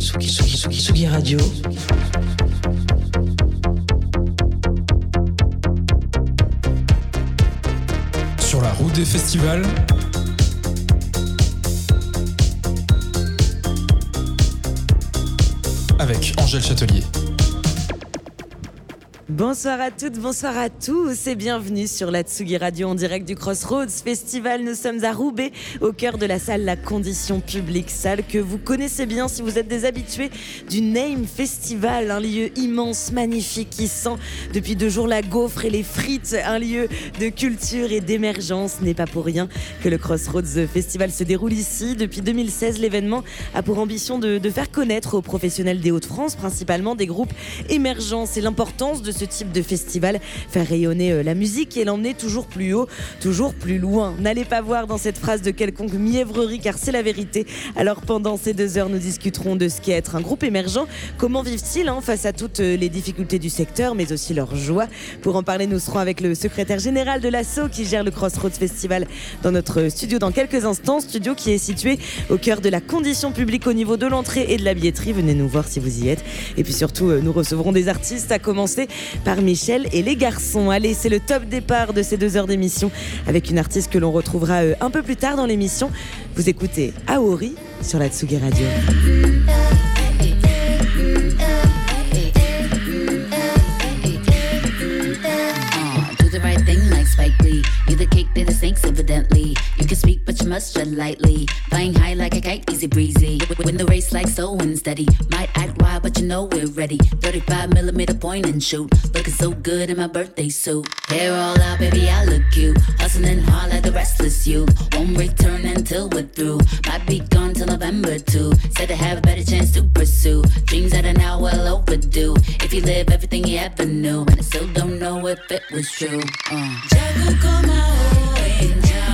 Tsugi, Tsugi, Tsugi, Tsugi Radio. Sur la route des festivals. Avec Angèle Châtelier. Bonsoir à toutes, bonsoir à tous et bienvenue sur la Tsugi Radio en direct du Crossroads Festival. Nous sommes à Roubaix, au cœur de la salle La Condition Publique, salle que vous connaissez bien si vous êtes des habitués du Name Festival, un lieu immense, magnifique qui sent depuis deux jours la gaufre et les frites, un lieu de culture et d'émergence. N'est pas pour rien que le Crossroads Festival se déroule ici. Depuis 2016, l'événement a pour ambition de, faire connaître aux professionnels des Hauts-de-France, principalement des groupes émergents. L'importance de ce type de festival, faire rayonner euh, la musique et l'emmener toujours plus haut, toujours plus loin. N'allez pas voir dans cette phrase de quelconque mièvrerie car c'est la vérité. Alors pendant ces deux heures, nous discuterons de ce qu'est être un groupe émergent, comment vivent-ils hein, face à toutes euh, les difficultés du secteur, mais aussi leur joie. Pour en parler, nous serons avec le secrétaire général de l'ASSO qui gère le Crossroads Festival dans notre studio dans quelques instants, studio qui est situé au cœur de la condition publique au niveau de l'entrée et de la billetterie. Venez nous voir si vous y êtes. Et puis surtout, euh, nous recevrons des artistes, à commencer par Michel et les garçons. Allez, c'est le top départ de ces deux heures d'émission avec une artiste que l'on retrouvera euh, un peu plus tard dans l'émission. Vous écoutez Aori sur la Tsugi Radio. Spike Lee. You the cake, they the snakes, evidently. You can speak, but you must tread lightly. Flying high like a kite, easy breezy. Win the race like so unsteady. Might act wild, but you know we're ready. 35 millimeter point and shoot. Looking so good in my birthday suit. Hair all out, baby, I look cute. Hustling hard like the restless youth. Won't return until we're through. Might be gone till November too. Said to have a better chance to pursue. Dreams that are now well overdue. If you live everything you ever knew, and I still don't know if it was true. Uh i could come my way.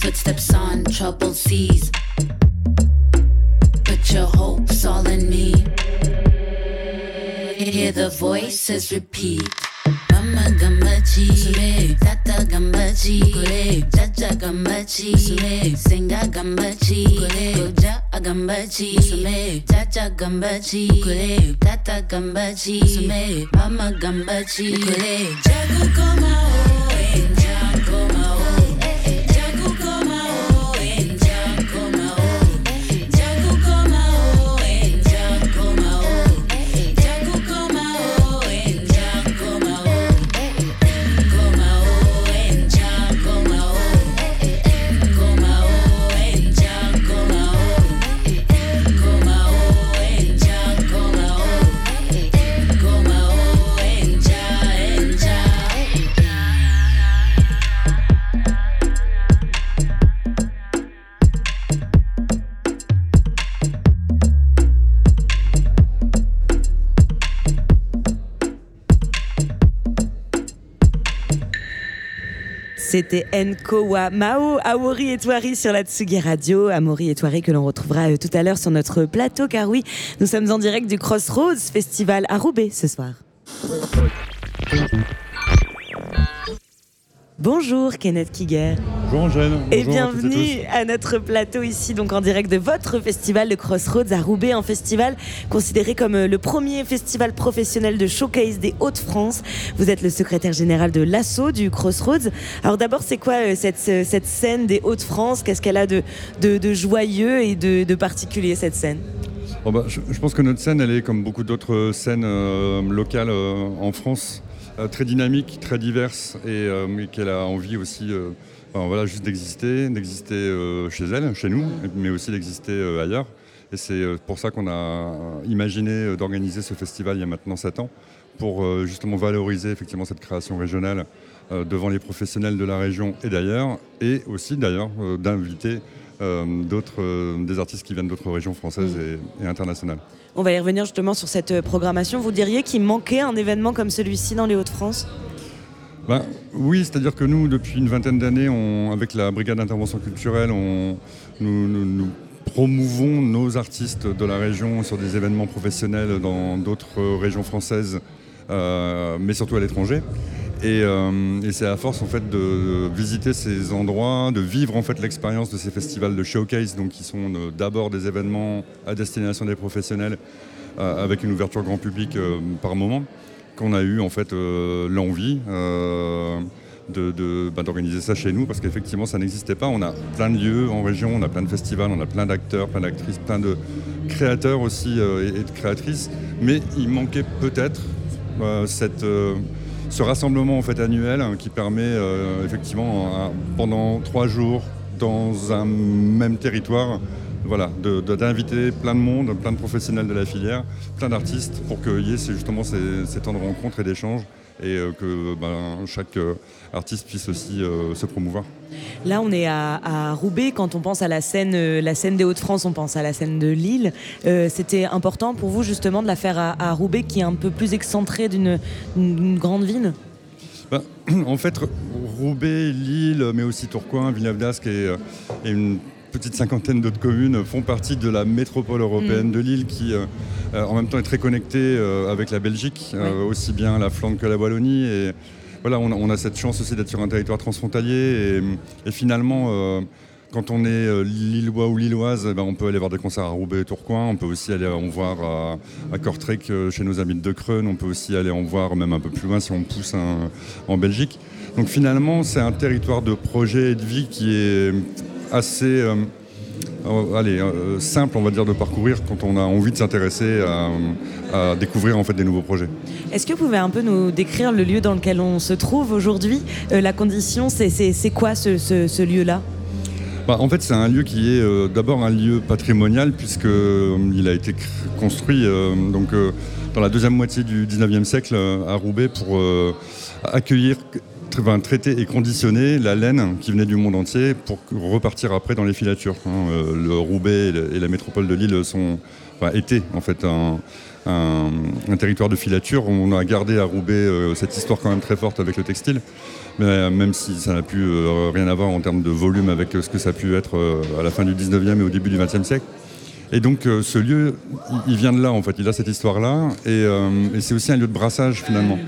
Footsteps on troubled seas. Put your hopes all in me. Hear the voices repeat. Mama gambachi, sule, tata gambachi, kule, jaja gambachi, sule, senga gambachi, kule, goja gambachi, sule, jaja gambachi, kule, tata gambachi, sule, mama gambachi, kule, jagu koma C'était Nkowa Mao, Aori et Toari sur la Tsugi Radio. Amori et Toari que l'on retrouvera euh, tout à l'heure sur notre plateau car oui, nous sommes en direct du Crossroads Festival à Roubaix ce soir. Bonjour Kenneth Kiger Bonjour Angèle. et Bonjour à toutes et bienvenue à notre plateau ici donc en direct de votre festival le Crossroads à Roubaix, un festival considéré comme euh, le premier festival professionnel de showcase des Hauts-de-France. Vous êtes le secrétaire général de l'ASSO du Crossroads. Alors d'abord c'est quoi euh, cette, cette scène des Hauts-de-France? Qu'est-ce qu'elle a de, de, de joyeux et de, de particulier cette scène? Bon, bah, je, je pense que notre scène, elle est comme beaucoup d'autres scènes euh, locales euh, en France, très dynamique, très diverse et euh, qu'elle a envie aussi euh, voilà, juste d'exister, d'exister euh, chez elle, chez nous, mais aussi d'exister euh, ailleurs. Et c'est euh, pour ça qu'on a imaginé euh, d'organiser ce festival il y a maintenant 7 ans, pour euh, justement valoriser effectivement cette création régionale devant les professionnels de la région et d'ailleurs, et aussi d'ailleurs d'inviter d'autres, des artistes qui viennent d'autres régions françaises et, et internationales. On va y revenir justement sur cette programmation. Vous diriez qu'il manquait un événement comme celui-ci dans les Hauts-de-France? Ben, oui, c'est-à-dire que nous, depuis une vingtaine d'années, avec la brigade d'intervention culturelle, nous, promouvons nos artistes de la région sur des événements professionnels dans d'autres régions françaises, euh, mais surtout à l'étranger. Euh, et, c'est à force en fait de, visiter ces endroits, de vivre en fait l'expérience de ces festivals de showcase, donc qui sont euh, d'abord des événements à destination des professionnels avec une ouverture grand public par moment qu'on a eu en fait euh, l'envie euh, bah, d'organiser ça chez nous parce qu'effectivement ça n'existait pas. On a plein de lieux en région, on a plein de festivals, on a plein d'acteurs, plein d'actrices, plein de créateurs aussi euh, et, de créatrices, mais il manquait peut-être cette, ce rassemblement en annuel hein, qui permet effectivement pendant trois jours dans un même territoire d'inviter plein de monde, plein de professionnels de la filière, plein d'artistes pour qu'il y ait justement ces, temps de rencontres et d'échanges et euh, que ben, chaque euh, artiste puisse aussi euh, se promouvoir. Là, on est à, Roubaix. Quand on pense à la scène, la scène des Hauts-de-France, on pense à la scène de Lille. C'était important pour vous justement de la faire à, Roubaix, qui est un peu plus excentré d'une grande ville? Ben, en fait, Roubaix, Lille, mais aussi Tourcoing, Villeneuve d'Ascq et, et une petite cinquantaine d'autres communes font partie de la métropole européenne mm. de Lille qui euh, euh, en même temps est très connectée euh, avec la Belgique, aussi bien la Flandre que la Wallonie. Et voilà, on a, cette chance aussi d'être sur un territoire transfrontalier et, finalement quand on est lillois ou lilloise, eh ben, on peut aller voir des concerts à Roubaix et Tourcoing, on peut aussi aller en voir à, à chez nos amis de Creune, on peut aussi aller en voir même un peu plus loin si on pousse en Belgique. Donc finalement, c'est un territoire de projet et de vie qui est assez euh, euh, allez, euh, simple, on va dire, de parcourir quand on a envie de s'intéresser à, découvrir en fait des nouveaux projets. Est-ce que vous pouvez un peu nous décrire le lieu dans lequel on se trouve aujourd'hui? La condition, c'est quoi ce, lieu-là? Bah, en fait, c'est un lieu qui est d'abord un lieu patrimonial puisqu'il a été construit donc, dans la deuxième moitié du 19e siècle à Roubaix pour accueillir traiter et conditionner la laine qui venait du monde entier pour repartir après dans les filatures. Hein. Euh, le Roubaix et la métropole de Lille sont, étaient en fait un, territoire de filature. On a gardé à Roubaix euh, cette histoire quand même très forte avec le textile, euh, même si ça n'a plus rien à voir en termes de volume avec ce que ça a pu être à la fin du 19e et au début du 20e siècle. Et donc ce lieu, il vient de là en fait, il a cette histoire-là, et c'est aussi un lieu de brassage finalement.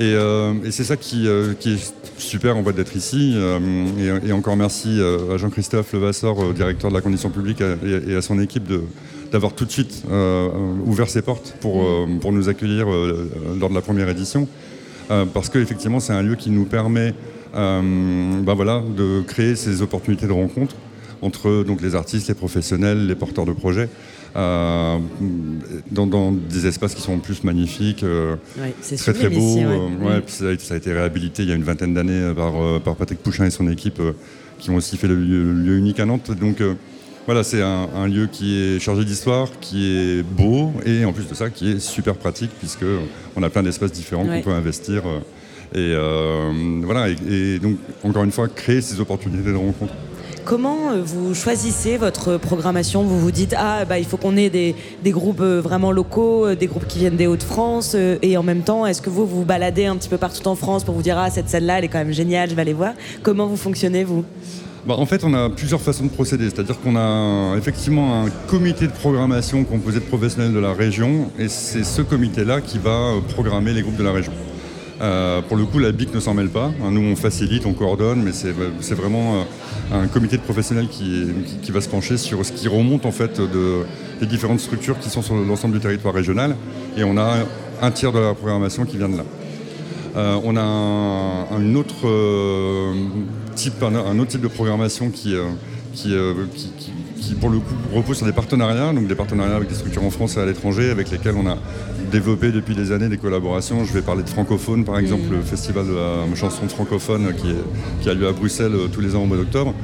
Euh, et, c'est ça qui, euh, est super en fait d'être ici. Euh, et, encore merci à Jean-Christophe Levasseur, directeur de la condition publique, et, à son équipe d'avoir tout de suite ouvert ses portes pour, pour nous accueillir lors de la première édition. parce qu'effectivement, c'est un lieu qui nous permet ben voilà, de créer ces opportunités de rencontre entre donc, les artistes, les professionnels, les porteurs de projets. Euh, dans, des espaces qui sont en plus magnifiques, euh, très très beaux. Euh, ça, a, été réhabilité il y a une vingtaine d'années par, par, Patrick Pouchin et son équipe qui ont aussi fait le lieu, unique à Nantes. Donc voilà, c'est un, lieu qui est chargé d'histoire, qui est beau et en plus de ça qui est super pratique puisque on a plein d'espaces différents qu'on peut investir. et voilà, et, donc encore une fois créer ces opportunités de rencontre. Comment euh, vous choisissez votre programmation? Vous vous dites ah bah il faut qu'on ait des, groupes euh, vraiment locaux, euh, des groupes qui viennent des Hauts-de-France, et en même temps est-ce que vous vous baladez un petit peu partout en France pour vous dire ah cette salle-là elle est quand même géniale, je vais aller voir? Comment vous fonctionnez vous? Bah, en fait, on a plusieurs façons de procéder. C'est-à-dire qu'on a effectivement un comité de programmation composé de professionnels de la région, et c'est ce comité-là qui va programmer les groupes de la région. Euh, pour le coup, la BIC ne s'en mêle pas. Nous, on facilite, on coordonne, mais c'est vraiment euh, un comité de professionnels qui, va se pencher sur ce qui remonte en fait de, des différentes structures qui sont sur l'ensemble du territoire régional. Et on a un tiers de la programmation qui vient de là. Euh, on a un, autre, type, un, autre type de programmation qui, qui, qui, pour le coup repose sur des partenariats, donc des partenariats avec des structures en France et à l'étranger, avec lesquelles on a développé depuis des années des collaborations. Je vais parler de Francophone, par exemple, le festival de la chanson francophone qui, a lieu à Bruxelles euh, tous les ans au mois d'octobre.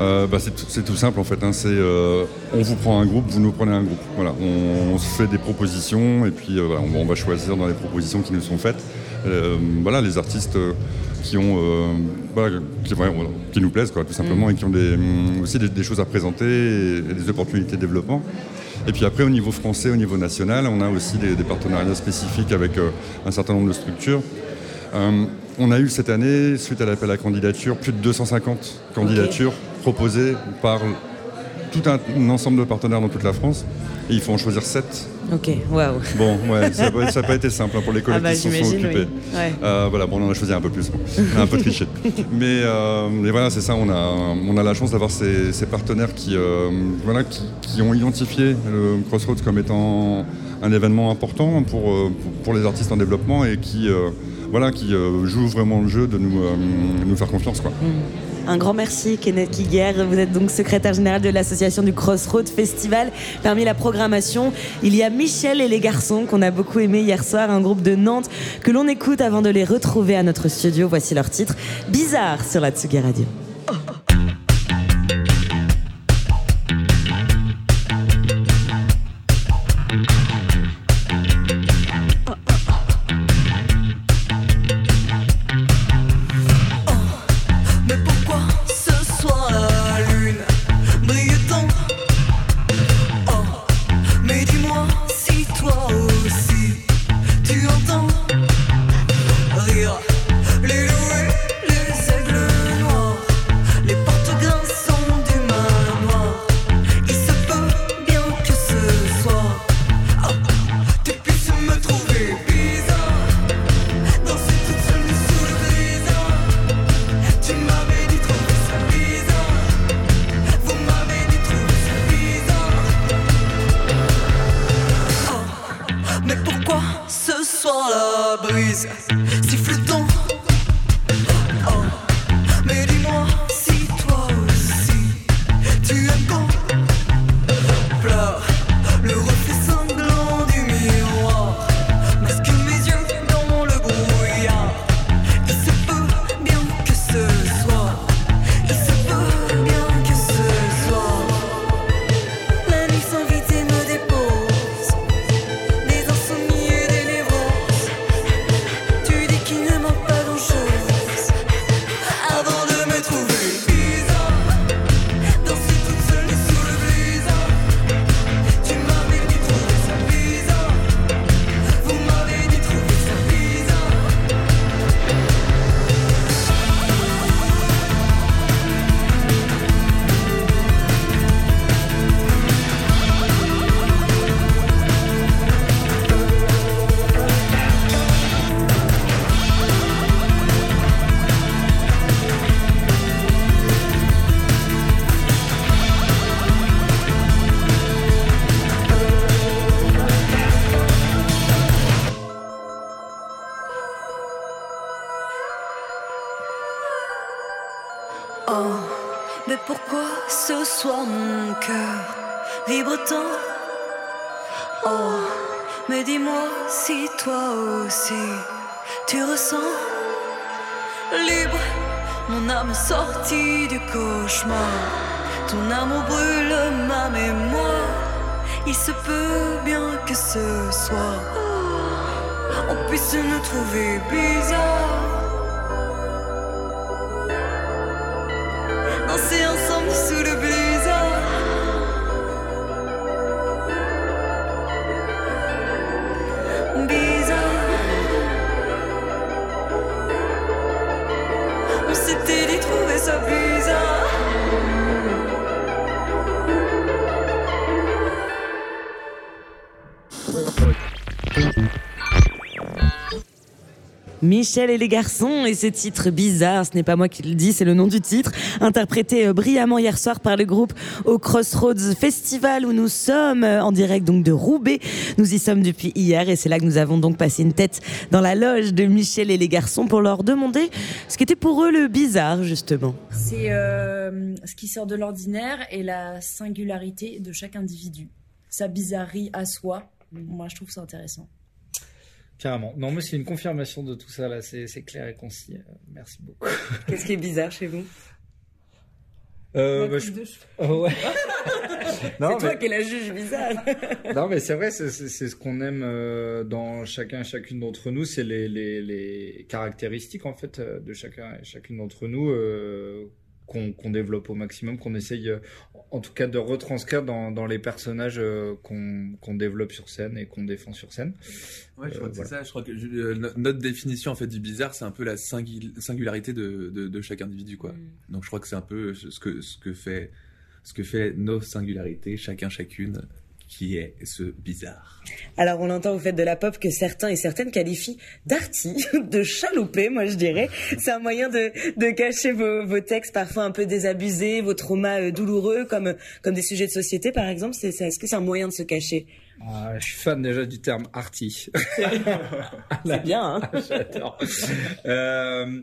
Euh, bah, c'est tout simple en fait. Hein. C'est euh, on vous prend un groupe, vous nous prenez un groupe. Voilà, on, se fait des propositions et puis on, va choisir dans les propositions qui nous sont faites. Voilà, les artistes qui ont qui, nous plaisent quoi, tout simplement mm. et qui ont des, mm, aussi des, choses à présenter et, des opportunités de développement. Et puis après, au niveau français, au niveau national, on a aussi des, partenariats spécifiques avec un certain nombre de structures. on a eu cette année, suite à l'appel à candidature, plus de 250 candidatures proposées par tout un, ensemble de partenaires dans toute la France. Et il faut en choisir 7. Ok, waouh. Bon, ouais, ça n'a pas, été simple hein, pour les collègues ah bah, qui se sont occupés. Euh, voilà, bon, on en a choisi un peu plus. On a un peu triché. mais, euh, mais voilà, c'est ça, on a, on a la chance d'avoir ces, partenaires qui, euh, voilà, qui, ont identifié le Crossroads comme étant un événement important pour, pour, les artistes en développement et qui, voilà, qui jouent vraiment le jeu de nous, nous faire confiance. Quoi. Mm. Un grand merci, Kenneth Kiguer. Vous êtes donc secrétaire général de l'association du Crossroad Festival. Parmi la programmation, il y a Michel et les garçons qu'on a beaucoup aimé hier soir, un groupe de Nantes que l'on écoute avant de les retrouver à notre studio. Voici leur titre, Bizarre sur la Tsugi Radio. Michel et les garçons et ce titre bizarre, ce n'est pas moi qui le dis, c'est le nom du titre, interprété euh, brillamment hier soir par le groupe au Crossroads Festival où nous sommes euh, en direct donc de Roubaix. Nous y sommes depuis hier et c'est là que nous avons donc passé une tête dans la loge de Michel et les garçons pour leur demander ce qui était pour eux le bizarre justement. C'est euh, ce qui sort de l'ordinaire et la singularité de chaque individu, sa bizarrerie à soi. Moi je trouve ça intéressant. Carrément. Non, mais c'est une confirmation de tout ça, là. C'est clair et concis. Euh, merci beaucoup. Qu'est-ce qui est bizarre chez vous? Euh, bah, je-. Oh, ouais. C'est toi mais... qui es la juge bizarre. non, mais c'est vrai, c'est ce qu'on aime euh, dans chacun et chacune d'entre nous, c'est les, les, les caractéristiques en fait euh, de chacun et chacune d'entre nous euh, qu'on développe au maximum, qu'on essaye euh, en tout cas de retranscrire dans, dans les personnages euh, qu'on développe sur scène et qu'on défend sur scène. Ouais, je Euh, crois que c'est ça. Je crois que je- euh, notre définition en fait du bizarre, c'est un peu la singul- singularité de, de, de chaque individu, quoi. Mm. Donc je crois que c'est un peu ce que ce que fait ce que fait nos singularités, chacun chacune, qui est ce bizarre. Alors on entend vous faites de la pop que certains et certaines qualifient d'arty, de chaloupé, moi je dirais. C'est un moyen de, de cacher vos, vos textes parfois un peu désabusés, vos traumas euh, douloureux, comme, comme des sujets de société par exemple. Est-ce que c'est un moyen de se cacher? Ah, je suis fan déjà du terme arty. C'est bien, hein? J'adore. euh,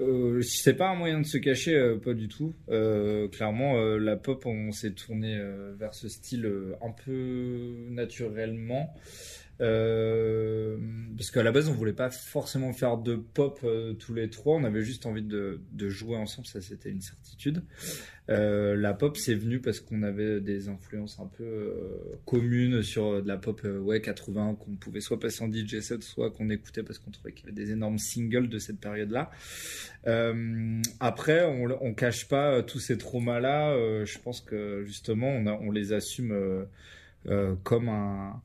euh, c'est pas un moyen de se cacher, euh, pas du tout. Euh, clairement, euh, la pop, on s'est tourné vers ce style un peu naturellement. Euh, parce qu'à la base, on voulait pas forcément faire de pop euh, tous les trois. On avait juste envie de, jouer ensemble. Ça, c'était une certitude. Euh, la pop, c'est venu parce qu'on avait des influences un peu communes sur de la pop ouais 80 qu'on pouvait soit passer en DJ set, soit qu'on écoutait parce qu'on trouvait qu'il y avait des énormes singles de cette période-là. Après, on, on cache pas tous ces traumas-là. je pense que justement, on, les assume comme un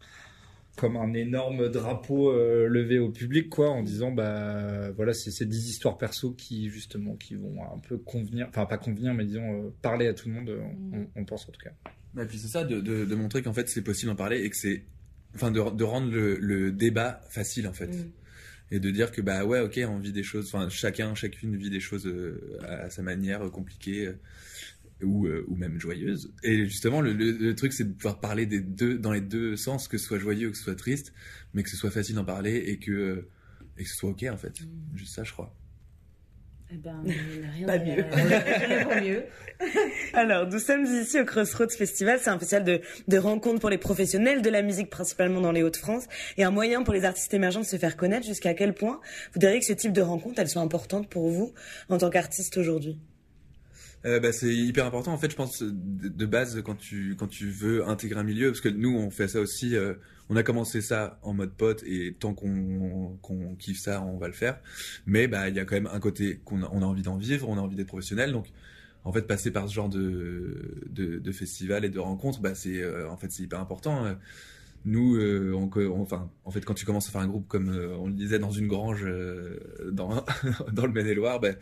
comme un énorme drapeau euh, levé au public quoi en disant bah voilà c'est ces 10 histoires perso qui justement qui vont un peu convenir enfin pas convenir mais disons euh, parler à tout le monde on, on pense en tout cas Et puis c'est ça, de, de, de montrer qu'en fait c'est possible d'en parler et que c'est, enfin de, de rendre le, le débat facile en fait. Mm. Et de dire que bah ouais ok on vit des choses, enfin chacun chacune vit des choses euh, à sa manière euh, compliquées euh, ou, euh, ou même joyeuses. Et justement le, le, le truc c'est de pouvoir parler des deux dans les deux sens, que ce soit joyeux ou que ce soit triste, mais que ce soit facile d'en parler et que euh, et que ce soit ok en fait. Juste ça je crois. Eh ben, il n'y a rien Pas mieux. rien mieux. Alors, nous sommes ici au Crossroads Festival. C'est un festival de, de rencontres pour les professionnels de la musique, principalement dans les Hauts-de-France, et un moyen pour les artistes émergents de se faire connaître. Jusqu'à quel point vous diriez que ce type de rencontres, elles sont importantes pour vous en tant qu'artiste aujourd'hui? Euh, bah, c'est hyper important en fait je pense de, base quand tu quand tu veux intégrer un milieu parce que nous on fait ça aussi euh, on a commencé ça en mode pote et tant qu'on qu'on kiffe ça on va le faire. Mais bah il y a quand même un côté qu'on a, on a envie d'en vivre on a envie d'être professionnel. Donc en fait passer par ce genre de de, de festival et de rencontres bah c'est euh, en fait c'est hyper important. Euh, nous, euh, on, enfin, en fait, quand tu commences à faire un groupe comme euh, on le disait dans une grange euh, dans dans le Maine-et-Loire, ben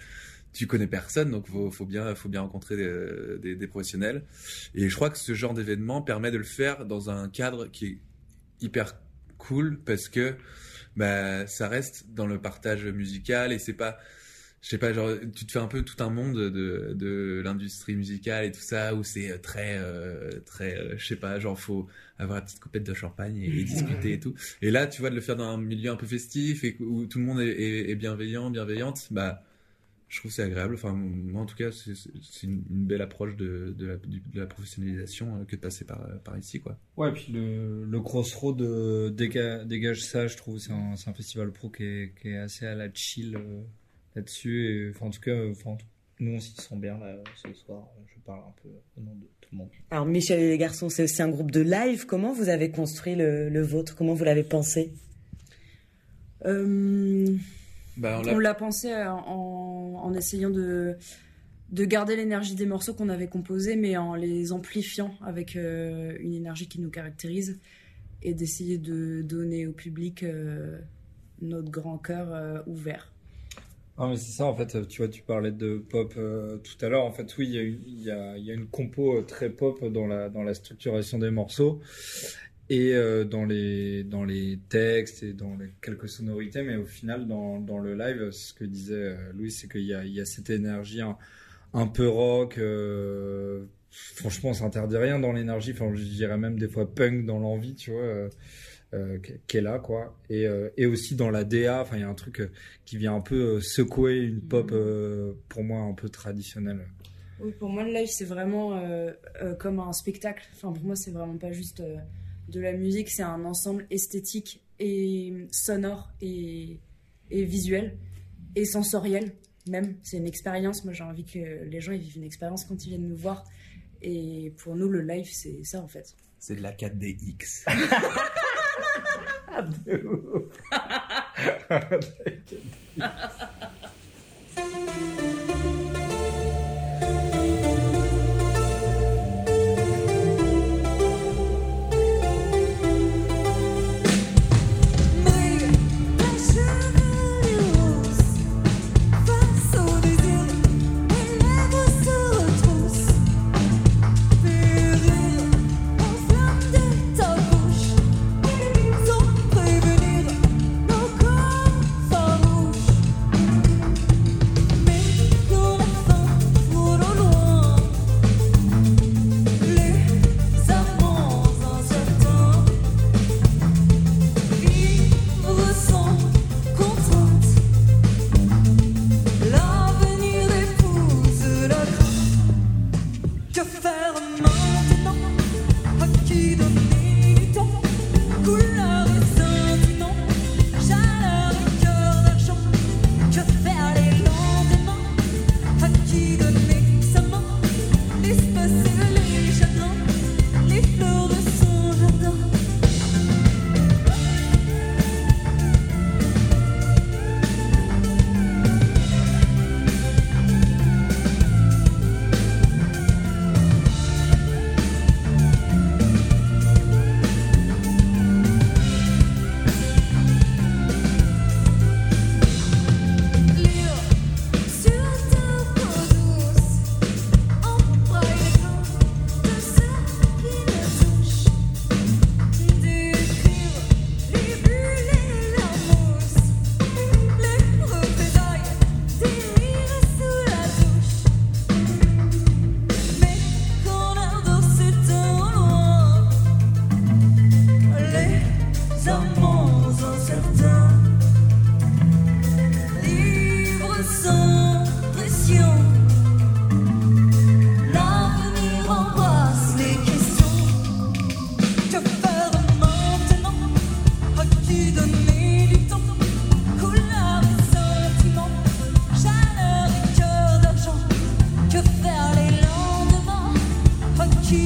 tu connais personne, donc faut, faut bien, faut bien rencontrer des, professionnels. Et je crois que ce genre d'événement permet de le faire dans un cadre qui est hyper cool parce que bah, ça reste dans le partage musical et c'est pas, je sais pas, genre tu te fais un peu tout un monde de, de l'industrie musicale et tout ça où c'est très, euh, très, euh, je sais pas, genre faut avoir une petite coupette de champagne et, discuter et tout. Et là, tu vois, de le faire dans un milieu un peu festif et où tout le monde est bienveillant, bienveillante, bah je trouve que c'est agréable. Enfin, moi, en tout cas, c'est une, une belle approche de, de, la, du- de la professionnalisation euh, que de passer par, par ici, quoi. ouais puis le, le Crossroad euh, déga- dégage ça je trouve c'est un, c'est un festival pro qui est, qui est assez à la chill euh, là-dessus et enfin en tout cas euh, enfin nous on s'y sent bien là ce soir je parle un peu au nom de tout le monde Alors, Michel et les garçons, c'est aussi un groupe de live. Comment vous avez construit le, le vôtre? Comment vous l'avez pensé? Euh, Bah, on l'a pensé euh, en, en essayant de, de garder l'énergie des morceaux qu'on avait composés, mais en les amplifiant avec euh, une énergie qui nous caractérise et d'essayer de donner au public euh, notre grand cœur euh, ouvert. Ah mais c'est ça en fait, tu vois, tu parlais de pop euh, tout à l'heure. En fait, oui, il y a une, il y a, il y a une compo très pop dans la dans la structuration des morceaux et euh, dans les dans les textes et dans les quelques sonorités, mais au final dans dans le live, ce que disait euh, Louis, c'est qu'il y a il y a cette énergie un, un peu rock. euh, franchement, on s'interdit rien dans l'énergie. Enfin, je dirais même des fois punk dans l'envie, tu vois. euh, qui est là quoi et, euh, et aussi dans la DA enfin il y a un truc euh, qui vient un peu secouer une pop euh, pour moi un peu traditionnelle Oui, pour moi, le live, c'est vraiment euh, euh, comme un spectacle. Enfin, pour moi, c'est vraiment pas juste euh, de la musique, c'est un ensemble esthétique et sonore et, et visuel et sensoriel même. C'est une expérience. Moi, j'ai envie que les gens vivent une expérience quand ils viennent nous voir. Et pour nous, le live, c'est ça en fait. C'est de la 4DX. Ah, de ouf. de la 4DX.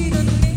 À qui donner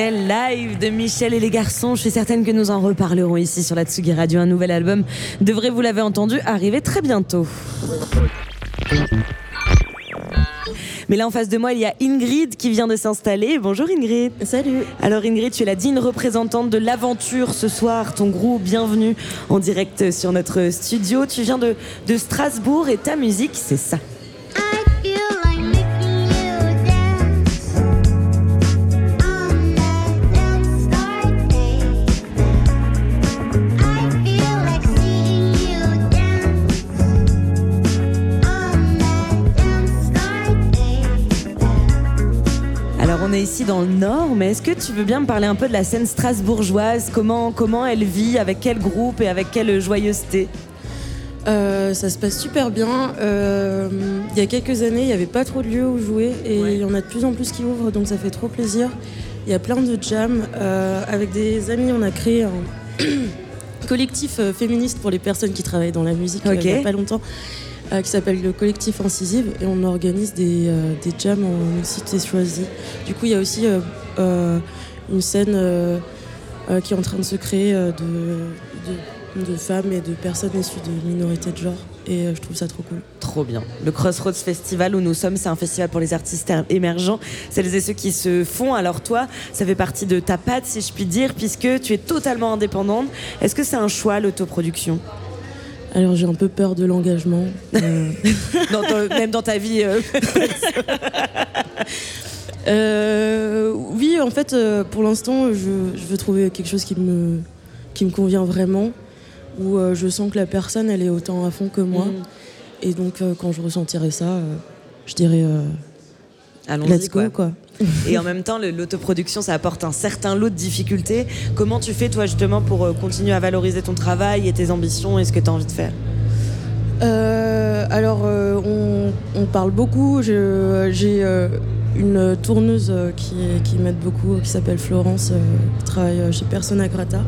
Quel live de Michel et les garçons. Je suis certaine que nous en reparlerons ici sur la Tsugi Radio. Un nouvel album devrait, vous l'avez entendu, arriver très bientôt. Mais là, en face de moi, il y a Ingrid qui vient de s'installer. Bonjour Ingrid. Salut. Alors Ingrid, tu es la digne représentante de l'aventure ce soir. Ton groupe, bienvenue en direct sur notre studio. Tu viens de, de Strasbourg et ta musique, c'est ça. Dans le Nord, mais est-ce que tu veux bien me parler un peu de la scène strasbourgeoise? Comment, comment elle vit? Avec quel groupe et avec quelle joyeuseté? Euh, ça se passe super bien. Euh, il y a quelques années, il n'y avait pas trop de lieux où jouer et il y en a de plus en plus qui ouvrent, donc ça fait trop plaisir. Il y a plein de jams. Euh, avec des amis, on a créé un collectif féministe pour les personnes qui travaillent dans la musique il n'y a pas longtemps, euh, qui s'appelle le collectif Incisive et on organise des, euh, des jams en cité choisie. Du coup, il y a aussi euh, une scène qui est en train de se créer de, femmes et de personnes issues de minorités de genre et je trouve ça trop cool. Trop bien. Le Crossroads Festival où nous sommes, c'est un festival pour les artistes émergents, celles et ceux qui se font. Alors toi, ça fait partie de ta patte, si je puis dire, puisque tu es totalement indépendante. Est-ce que c'est un choix, l'autoproduction? Alors j'ai un peu peur de l'engagement. euh, Dans ta- Même dans ta vie euh, Euh, oui, en fait, pour l'instant, je, je veux trouver quelque chose qui me, qui me convient vraiment, où je sens que la personne, elle est autant à fond que moi. Mm. Et donc, quand je ressentirai ça, je dirais Allons-y, let's go, quoi. quoi. Et en même temps, l'autoproduction, ça apporte un certain lot de difficultés. Comment tu fais, toi, justement, pour euh, continuer à valoriser ton travail et tes ambitions et ce que tu as envie de faire? Euh, alors, euh, on, parle beaucoup. J'ai une tourneuse qui, m'aide beaucoup, qui s'appelle Florence, qui travaille chez Persona Grata.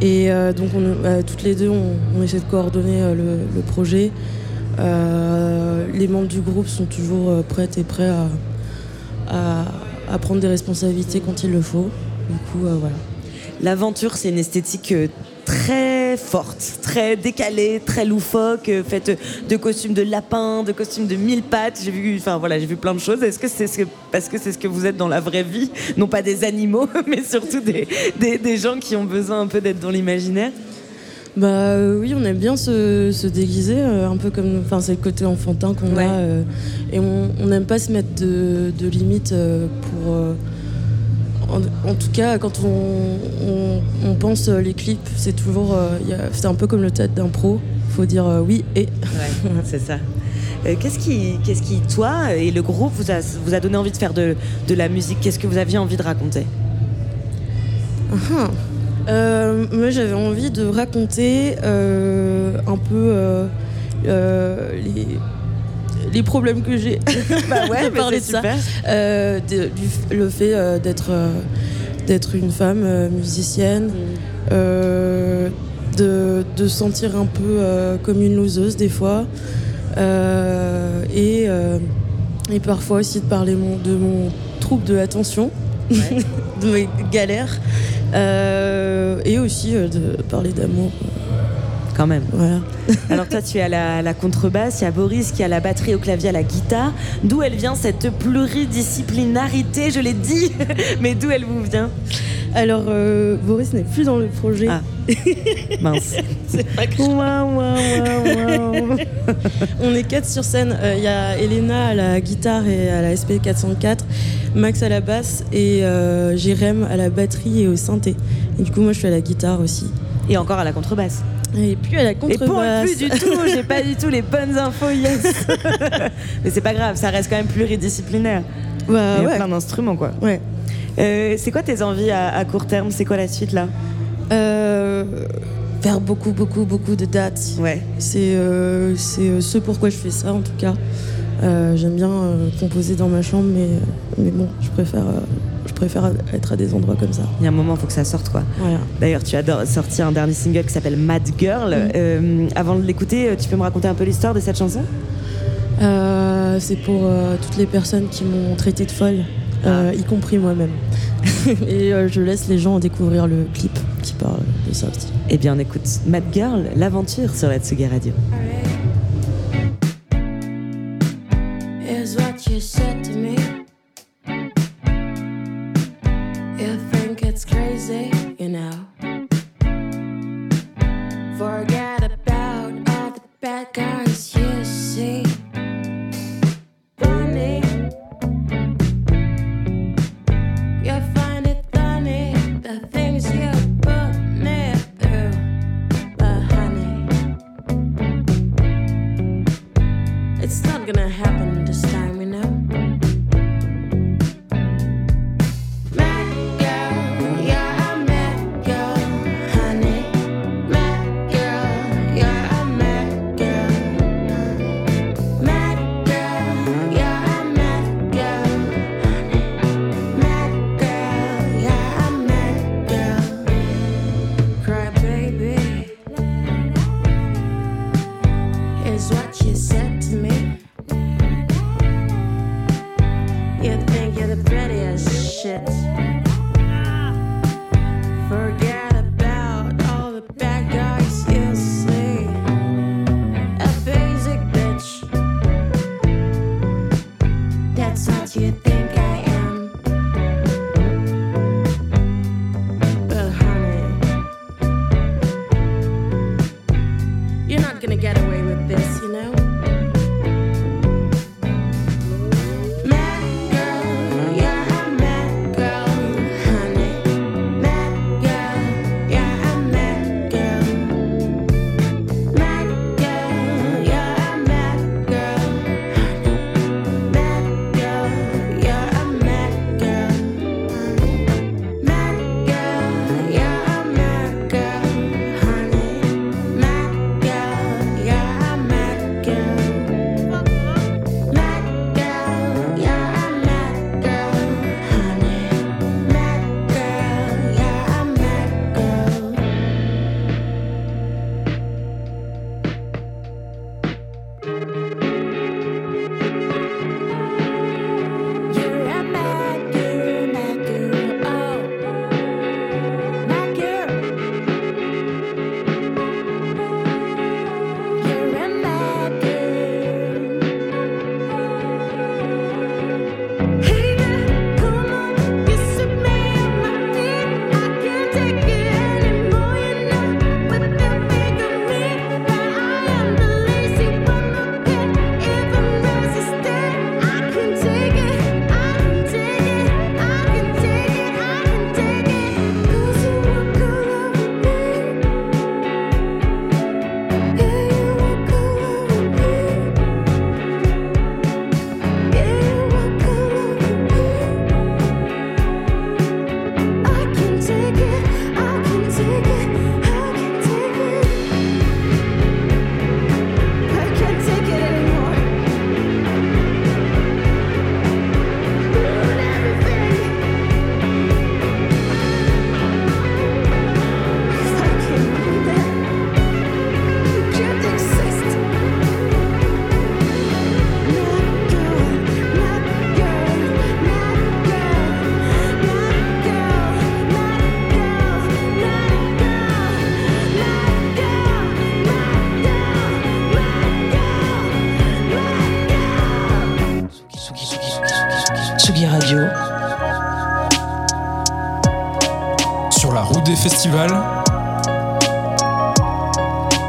Et donc, on, toutes les deux, on, essaie de coordonner le, le projet. Les membres du groupe sont toujours prêtes et prêts à, à, prendre des responsabilités quand il le faut. Du coup, euh, voilà. L'aventure, c'est une esthétique euh, très forte, très décalée, très loufoque, euh, faite de costumes de lapin, de costumes de mille pattes. J'ai vu, enfin voilà, j'ai vu plein de choses. Est-ce que c'est ce que, parce que c'est ce que vous êtes dans la vraie vie, non pas des animaux, mais surtout des, des, des gens qui ont besoin un peu d'être dans l'imaginaire? Bah euh, oui, on aime bien se, se déguiser, euh, un peu comme, enfin c'est le côté enfantin qu'on Ouais. a, euh, et on n'aime pas se mettre de, de limites pour. en, en tout cas, quand on, on, on pense les clips, c'est toujours, c'est un peu comme le théâtre d'impro. Faut dire oui et. Ouais, c'est ça. Qu'est-ce qui, qu'est-ce qui, toi et le groupe, vous a, vous a donné envie de faire de, de la musique? Qu'est-ce que vous aviez envie de raconter? Ah. Euh, moi, j'avais envie de raconter euh, un peu euh, les, les problèmes que j'ai. Bah ouais, parler de ça. super. De- du- le fait d'être d'être une femme musicienne, euh, de, de se sentir un peu comme une loseuse des fois, et, et parfois aussi de parler mon- de mon trouble de l'attention, de mes galères, euh, et aussi euh, de parler d'amour. Quand même. Voilà. Alors toi, tu es à la, la contrebasse, il y a Boris qui a la batterie, au clavier, à la guitare. D'où elle vient cette pluridisciplinarité Je l'ai dit, mais d'où elle vous vient? Alors, euh, Boris n'est plus dans le projet. Ah. Mince. C'est pas grave. Ouah, ouah, ouah, ouah. On est quatre sur scène. Euh, Il y a Elena à la guitare et à la SP404, Max à la basse et euh, Jérém à la batterie et au synthé. Et du coup, moi, je à la guitare aussi. Et encore à la contrebasse. Et puis à la Et pour contrebasse. plus du tout, j'ai pas du tout les bonnes infos, yes. mais c'est pas grave, ça reste quand même pluridisciplinaire. Bah, Il y a ouais. plein d'instruments, quoi. Ouais. Euh, c'est quoi tes envies à, à court terme? C'est quoi la suite là? Euh, faire beaucoup, beaucoup, beaucoup de dates. Ouais. C'est euh, c'est, euh, ce pourquoi je fais ça en tout cas. J'aime bien composer dans ma chambre, mais, mais bon, je préfère, préfère être à des endroits comme ça. Il y a un moment, il faut que ça sorte, quoi. Voilà. D'ailleurs, tu as sorti un dernier single qui s'appelle Mad Girl. Mm. Euh, avant de l'écouter, euh, tu peux me raconter un peu l'histoire de cette chanson? Euh, c'est pour euh, toutes les personnes qui m'ont traité de folle, euh, y compris moi-même. Et euh, je laisse les gens découvrir le clip qui parle de ça aussi. Eh bien, on écoute Mad Girl, l'aventure sur la Tsugi Radio. Here's what you said to me. It's crazy, you know. Forget about all the bad guys you see.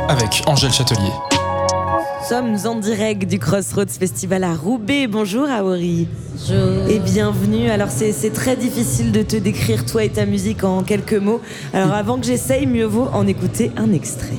Avec Angèle Châtelier. Nous sommes en direct du Crossroads Festival à Roubaix. Bonjour Aori. Bonjour. Et bienvenue. Alors c'est c'est très difficile de te décrire toi et ta musique en quelques mots. Alors avant que j'essaye, mieux vaut en écouter un extrait.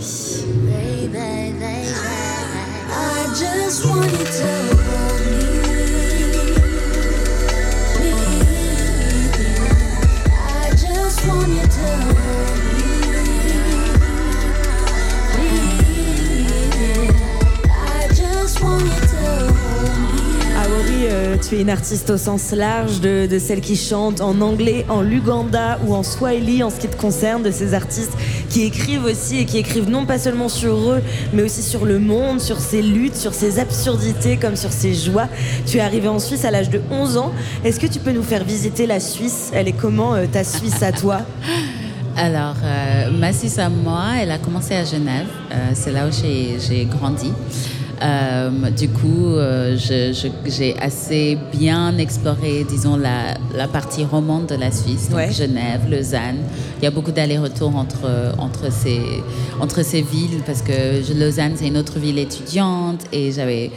Tu es une artiste au sens large de, de celles qui chantent en anglais, en luganda ou en swahili en ce qui te concerne, de ces artistes qui écrivent aussi et qui écrivent non pas seulement sur eux, mais aussi sur le monde, sur ses luttes, sur ses absurdités comme sur ses joies. Tu es arrivé en Suisse à l'âge de 11 ans. Est-ce que tu peux nous faire visiter la Suisse? Elle est comment euh, ta Suisse à toi? Alors, euh, ma Suisse à moi, elle a commencé à Genève. Euh, c'est là où j'ai grandi. Euh, du coup, euh, j'ai assez bien exploré, disons, la, la partie romande de la Suisse, donc Ouais. Genève, Lausanne. Il y a beaucoup d'allers-retours entre, entre, ces, entre ces villes parce que Lausanne, c'est une autre ville étudiante et j'avais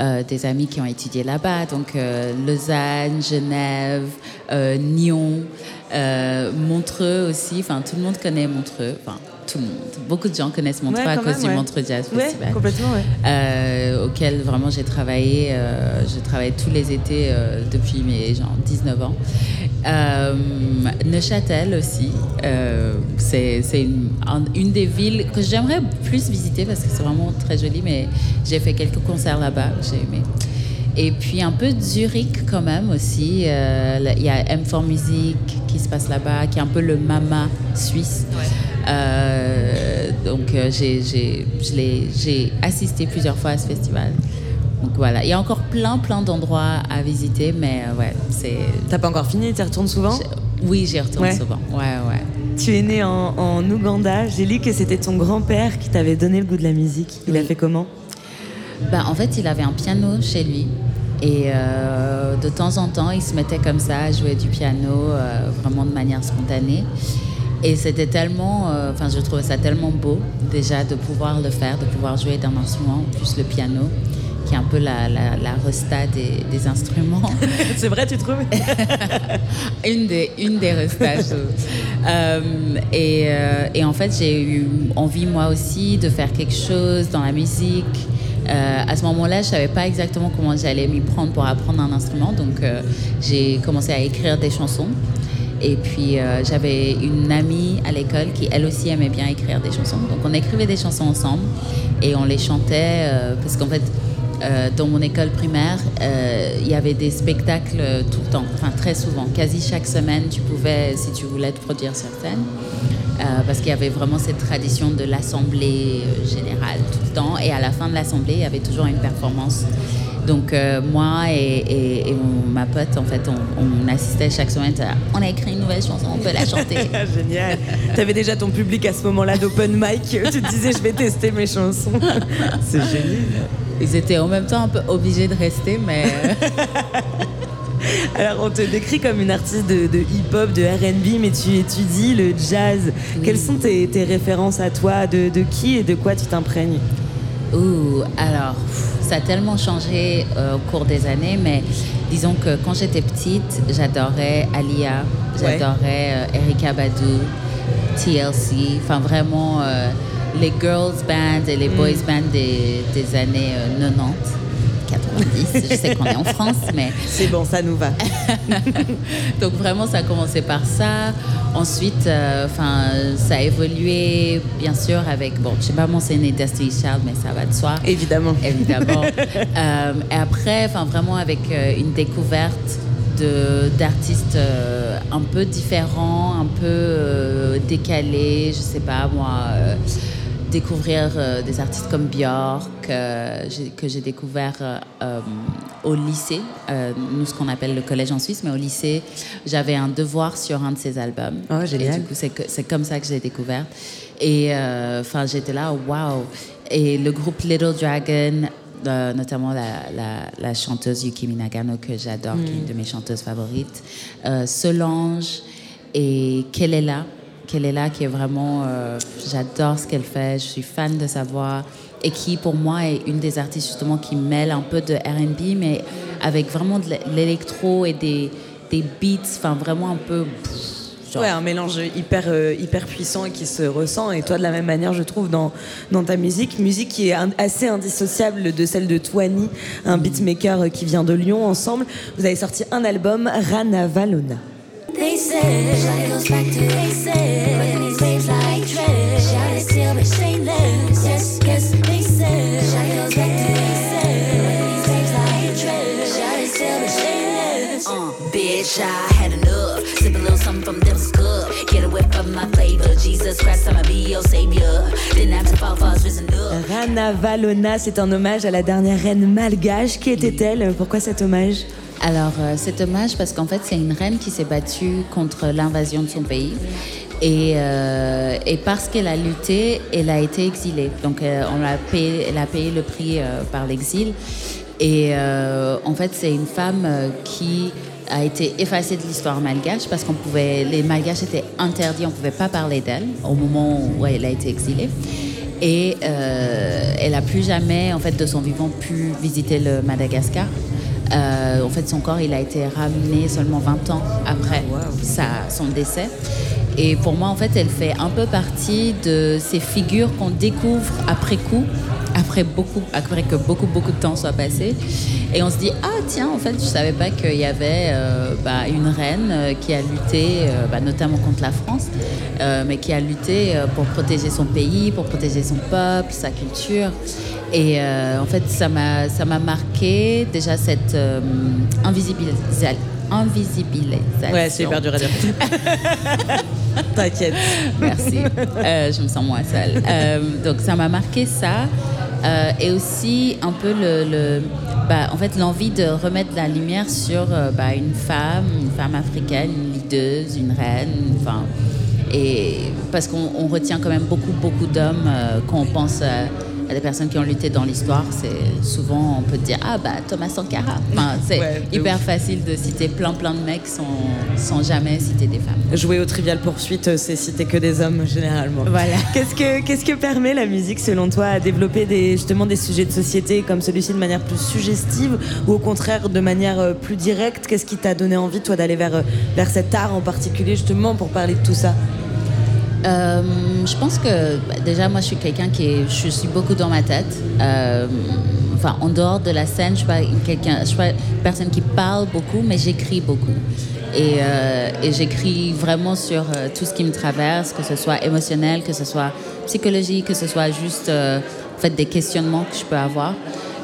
euh, des amis qui ont étudié là-bas. Donc, euh, Lausanne, Genève, euh, Nyon, Montreux aussi. Enfin, tout le monde connaît Montreux. Enfin, tout le monde. Beaucoup de gens connaissent Montreux Ouais, à cause même, du ouais. Montreux Jazz Ouais, Festival complètement, ouais. euh, auquel vraiment j'ai travaillé. euh, j'ai travaillé tous les étés euh, depuis mes genre 19 ans. Euh, Neuchâtel aussi. c'est une, un- une des villes que j'aimerais plus visiter parce que c'est vraiment très joli, mais j'ai fait quelques concerts là-bas, j'ai aimé. Et puis un peu Zurich quand même aussi. Euh, Il y a M4 Music qui se passe là-bas, qui est un peu le mama suisse. Euh, donc euh, j'ai- assisté plusieurs fois à ce festival. Donc voilà, il y a encore plein plein d'endroits à visiter, mais euh, ouais, c'est. T'as pas encore fini Tu retournes souvent? Oui, j'y retourne Ouais. souvent. Ouais, ouais. Tu es né en, en Ouganda. J'ai lu que c'était ton grand-père qui t'avait donné le goût de la musique. Il a fait comment? Bah, en fait, il avait un piano chez lui. Et euh, de temps en temps, il se mettait comme ça à jouer du piano, euh, vraiment de manière spontanée. Et c'était tellement, euh, enfin, je trouvais ça tellement beau déjà de pouvoir le faire, de pouvoir jouer d'un instrument, plus le piano, qui est un peu la, la, la resta des, des instruments. C'est vrai, tu trouves? Une des, une des restas. Euh, et, euh, et en fait, j'ai eu envie moi aussi de faire quelque chose dans la musique. Euh, à ce moment-là, je savais pas exactement comment j'allais m'y prendre pour apprendre un instrument, donc euh, j'ai commencé à écrire des chansons. Et puis euh, j'avais une amie à l'école qui elle aussi aimait bien écrire des chansons. Donc on écrivait des chansons ensemble et on les chantait parce qu'en fait dans mon école primaire il y avait des spectacles tout le temps, enfin très souvent, quasi chaque semaine tu pouvais si tu voulais te produire scène. Euh, parce qu'il y avait vraiment cette tradition de l'assemblée euh, générale tout le temps et à la fin de l'assemblée il y avait toujours une performance. Donc euh, moi et, et- et mon- ma pote, en fait, on, on assistait chaque semaine. à, On a écrit une nouvelle chanson, on peut la chanter. Génial. T'avais déjà ton public à ce moment-là d'open mic. Tu te disais, je vais tester mes chansons. C'est génial. Ils étaient en même temps un peu obligés de rester, mais Alors, on te décrit comme une artiste de, de hip-hop, de RB, mais tu étudies le jazz. Quelles sont tes, tes références à toi? De, de qui et de quoi tu t'imprègnes? Ouh, alors, ça a tellement changé euh, au cours des années, mais disons que quand j'étais petite, j'adorais Alia, j'adorais euh, Erika Badu, TLC, enfin vraiment euh, les girls bands et les Mm. boys bands des, des années euh, 90. 90, je sais qu'on est en France, mais... C'est bon, ça nous va. Donc vraiment, ça a commencé par ça. Ensuite, euh, ça a évolué, bien sûr, avec, bon, je sais pas mentionner Destiny's Child, mais ça va de soi. Évidemment. Évidemment. Euh, et après, enfin, vraiment avec euh, une découverte d'artistes euh, un peu différents, un peu euh, décalés, je sais pas moi. euh, découvrir euh, des artistes comme Björk, euh, que j'ai découvert euh, au lycée, nous ce qu'on appelle le collège en Suisse, mais au lycée, j'avais un devoir sur un de ses albums. Oh, génial. Et du coup, c'est comme ça que j'ai découvert. Et enfin, j'étais là, waouh! Et le groupe Little Dragon, euh, notamment la, la- la chanteuse Yukimi Nagano que j'adore, qui est une Mm. de mes chanteuses favorites, euh, Solange et Kelela. Kelela qui est vraiment, euh, j'adore ce qu'elle fait, je suis fan de sa voix et qui pour moi est une des artistes justement qui mêle un peu de R&B mais avec vraiment de l'électro et des, des beats, enfin vraiment un peu... genre- Ouais, un mélange hyper, euh, hyper puissant et qui se ressent. Et toi, de la même manière, je trouve, dans, dans ta musique, musique qui est un- assez indissociable de celle de Twani, un beatmaker euh, qui vient de Lyon. Ensemble, vous avez sorti un album, Rana Valona. They said, Shawty goes back to they said, but in these waves like dread. Shawty still but shameless. Yes, yes, they said. Shawty goes back to they said, but in these waves like dread. Shawty still but shameless. Uh, bitch, I had enough. Sip a little something from Devil's Cup. Get away from my flavor. Jesus Christ, I'ma be your savior. Didn't have to fall far, risen up. Rana Valona, c'est un hommage à la dernière reine malgache. Qui était-elle? Pourquoi cet hommage? Alors, euh, c'est dommage parce qu'en fait, c'est une reine qui s'est battue contre l'invasion de son pays. Et, euh, parce qu'elle a lutté, elle a été exilée. Donc, euh, elle a payé le prix par l'exil. Et en fait, c'est une femme qui a été effacée de l'histoire malgache parce qu'on pouvait, les malgaches étaient interdits, on ne pouvait pas parler d'elle au moment où elle a été exilée. Et elle a plus jamais, en fait, de son vivant, pu visiter le Madagascar. Euh, en fait, son corps, il a été ramené seulement 20 ans après sa- son décès. Et pour moi, en fait, elle fait un peu partie de ces figures qu'on découvre après coup, après, beaucoup, après que beaucoup, beaucoup de temps soit passé. Et on se dit, ah tiens, en fait, je savais pas qu'il y avait euh, bah, une reine euh, qui a lutté, euh, bah, notamment contre la France, mais qui a lutté pour protéger son pays, pour protéger son peuple, sa culture. Et en fait, ça m'a marqué déjà cette euh, invisibilisa- invisibilisation. Ouais, c'est hyper dur à dire. T'inquiète. Merci. Euh, je me sens moins seule. Euh, donc ça m'a marqué ça. Euh, et aussi un peu le, le- bah, en fait l'envie de remettre la lumière sur bah, une femme, une femme africaine, une leaduse, une reine, enfin et parce qu'on on retient quand même beaucoup beaucoup d'hommes quand on pense à des personnes qui ont lutté dans l'histoire, c'est souvent on peut dire ah bah Thomas Sankara. Enfin, c'est Ouais, hyper facile de citer plein plein de mecs sans, sans jamais citer des femmes. Jouer au Trivial Poursuite, euh, c'est citer que des hommes généralement. Voilà. Qu'est-ce que, qu'est-ce que permet la musique selon toi à développer des, justement des sujets de société comme celui-ci de manière plus suggestive ou au contraire de manière euh, plus directe? Qu'est-ce qui t'a donné envie toi d'aller vers, euh, vers cet art en particulier justement pour parler de tout ça? Euh, je pense que bah, déjà moi je suis quelqu'un qui est, je suis beaucoup dans ma tête. Euh, enfin en dehors de la scène, je suis suis pas une personne qui parle beaucoup, mais j'écris beaucoup. Et, euh, j'écris vraiment sur tout ce qui me traverse, que ce soit émotionnel, que ce soit psychologique, que ce soit juste en fait des questionnements que je peux avoir.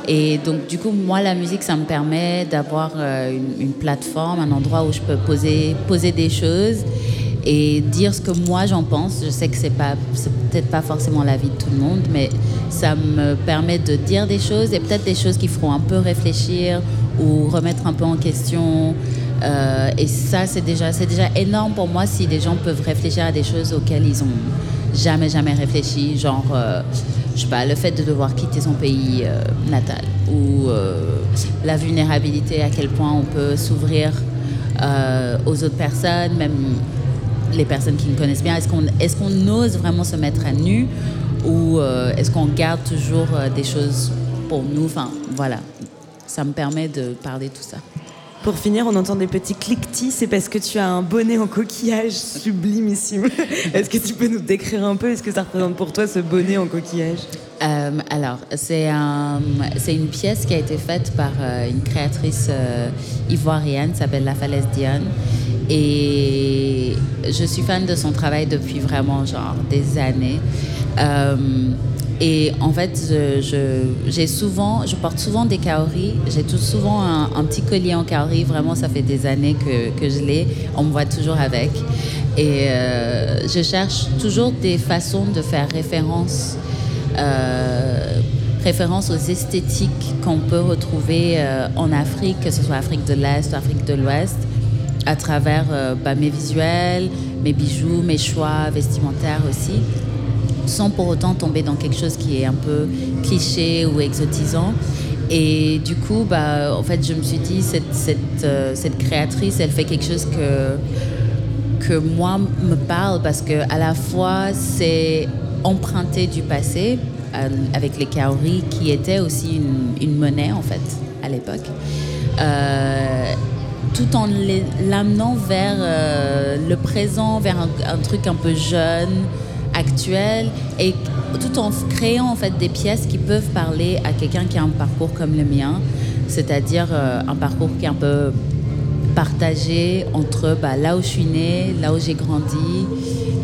Et donc, du coup, moi, la musique, ça me permet d'avoir une, une plateforme, un endroit où je peux poser, poser des choses et dire ce que moi j'en pense. Je sais que c'est pas, peut-être pas forcément l'avis de tout le monde, mais ça me permet de dire des choses et peut-être des choses qui feront un peu réfléchir ou remettre un peu en question. Euh, et ça, c'est déjà, c'est déjà énorme pour moi si les gens peuvent réfléchir à des choses auxquelles ils ont jamais, jamais réfléchi, genre, euh, je sais pas, le fait de devoir quitter son pays euh, natal ou euh, la vulnérabilité, à quel point on peut s'ouvrir aux autres personnes, même les personnes qui nous connaissent bien. Est-ce qu'on est qu'on ose vraiment se mettre à nu ou euh, est-ce qu'on garde toujours euh, des choses pour nous? Enfin, voilà. Ça me permet de parler de tout ça. Pour finir, on entend des petits cliquetis, c'est parce que tu as un bonnet en coquillage sublimissime. Est-ce que tu peux nous décrire un peu, est-ce que ça représente pour toi ce bonnet en coquillage? Euh, alors, c'est un, une pièce qui a été faite par une créatrice ivoirienne, s'appelle La Falaise Diane. Et je suis fan de son travail depuis vraiment genre des années. Euh, et en fait, souvent, je porte souvent des kaoris. J'ai tout souvent un, petit collier en kaori. Vraiment, ça fait des années que, que je l'ai. On me voit toujours avec. Et euh, je cherche toujours des façons de faire référence euh, référence aux esthétiques qu'on peut retrouver en Afrique, que ce soit Afrique de l'Est ou Afrique de l'Ouest, à travers euh, bah, mes visuels, mes bijoux, mes choix vestimentaires aussi, sans pour autant tomber dans quelque chose qui est un peu cliché ou exotisant. et du coup, bah, en fait, je me suis dit, cette, cette, euh, cette créatrice, elle fait quelque chose que, que moi me parle parce que à la fois, c'est emprunté du passé euh, avec les kaoris qui étaient aussi une, monnaie, en fait, à l'époque. Tout en l'amenant vers euh, le présent, vers un, truc un peu jeune, actuel, et tout en créant en fait des pièces qui peuvent parler à quelqu'un qui a un parcours comme le mien, c'est-à-dire euh, un parcours qui est un peu partagé entre bah, là où je suis née, là où j'ai grandi,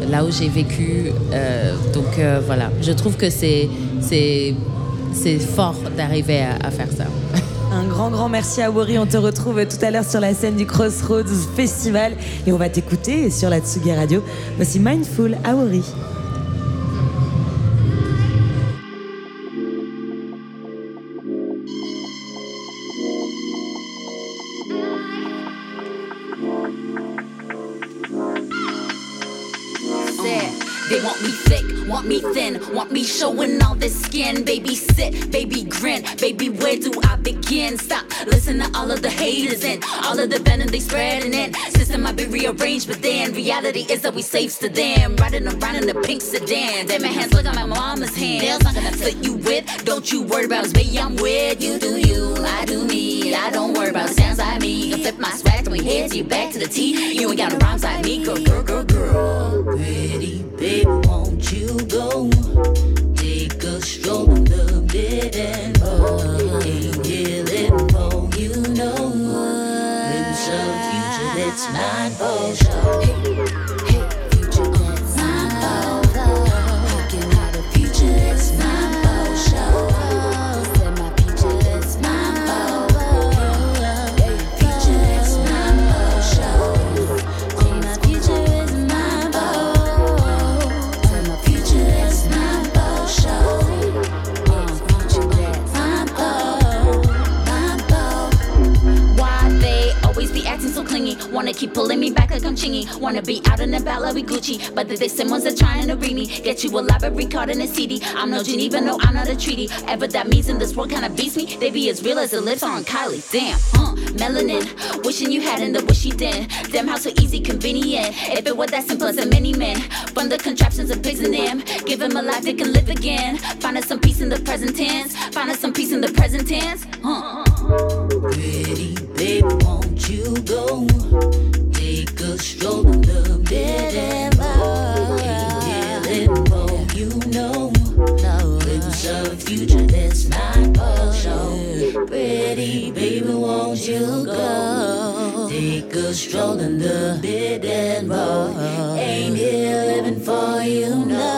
là où j'ai vécu. Euh, donc voilà, je trouve que c'est fort d'arriver à faire ça. Un grand, grand merci à Wori. On te retrouve tout à l'heure sur la scène du Crossroads Festival et on va t'écouter sur la Tsugi Radio. Voici Mindful à Wori. Baby where do I begin? Stop, listen to all of the haters and all of the venom they spreading it. System might be rearranged, but then reality is that we slaves to them. Riding around in the pink sedan, damn my hands look like my mama's hand. Nails not gonna fit you with, don't you worry about baby. I'm with you, do you, I do me. I don't worry about sounds like me. Can flip my swag from your head to your back to the T. You ain't got no rhymes like me, girl, girl, girl, girl. But they ones that trying to read me. Get you a library card and a CD. I'm no Geneva, no, I'm not a treaty. Ever that means in this world kinda beats me. They be as real as the lips on Kylie. Damn, huh? Melanin. Wishing you had in the wishy then. Damn, how so easy, convenient. If it were that simple as a many men. From the contraptions of pigs and them. Give them a life they can live again. Find us some peace in the present tense. Find us some peace in the present tense. Huh? Pretty baby, won't you go? Take a stroll in the dead and future that's mine for sure. Pretty baby, won't you go? Take a stroll in the dead and Ain't here living for you know.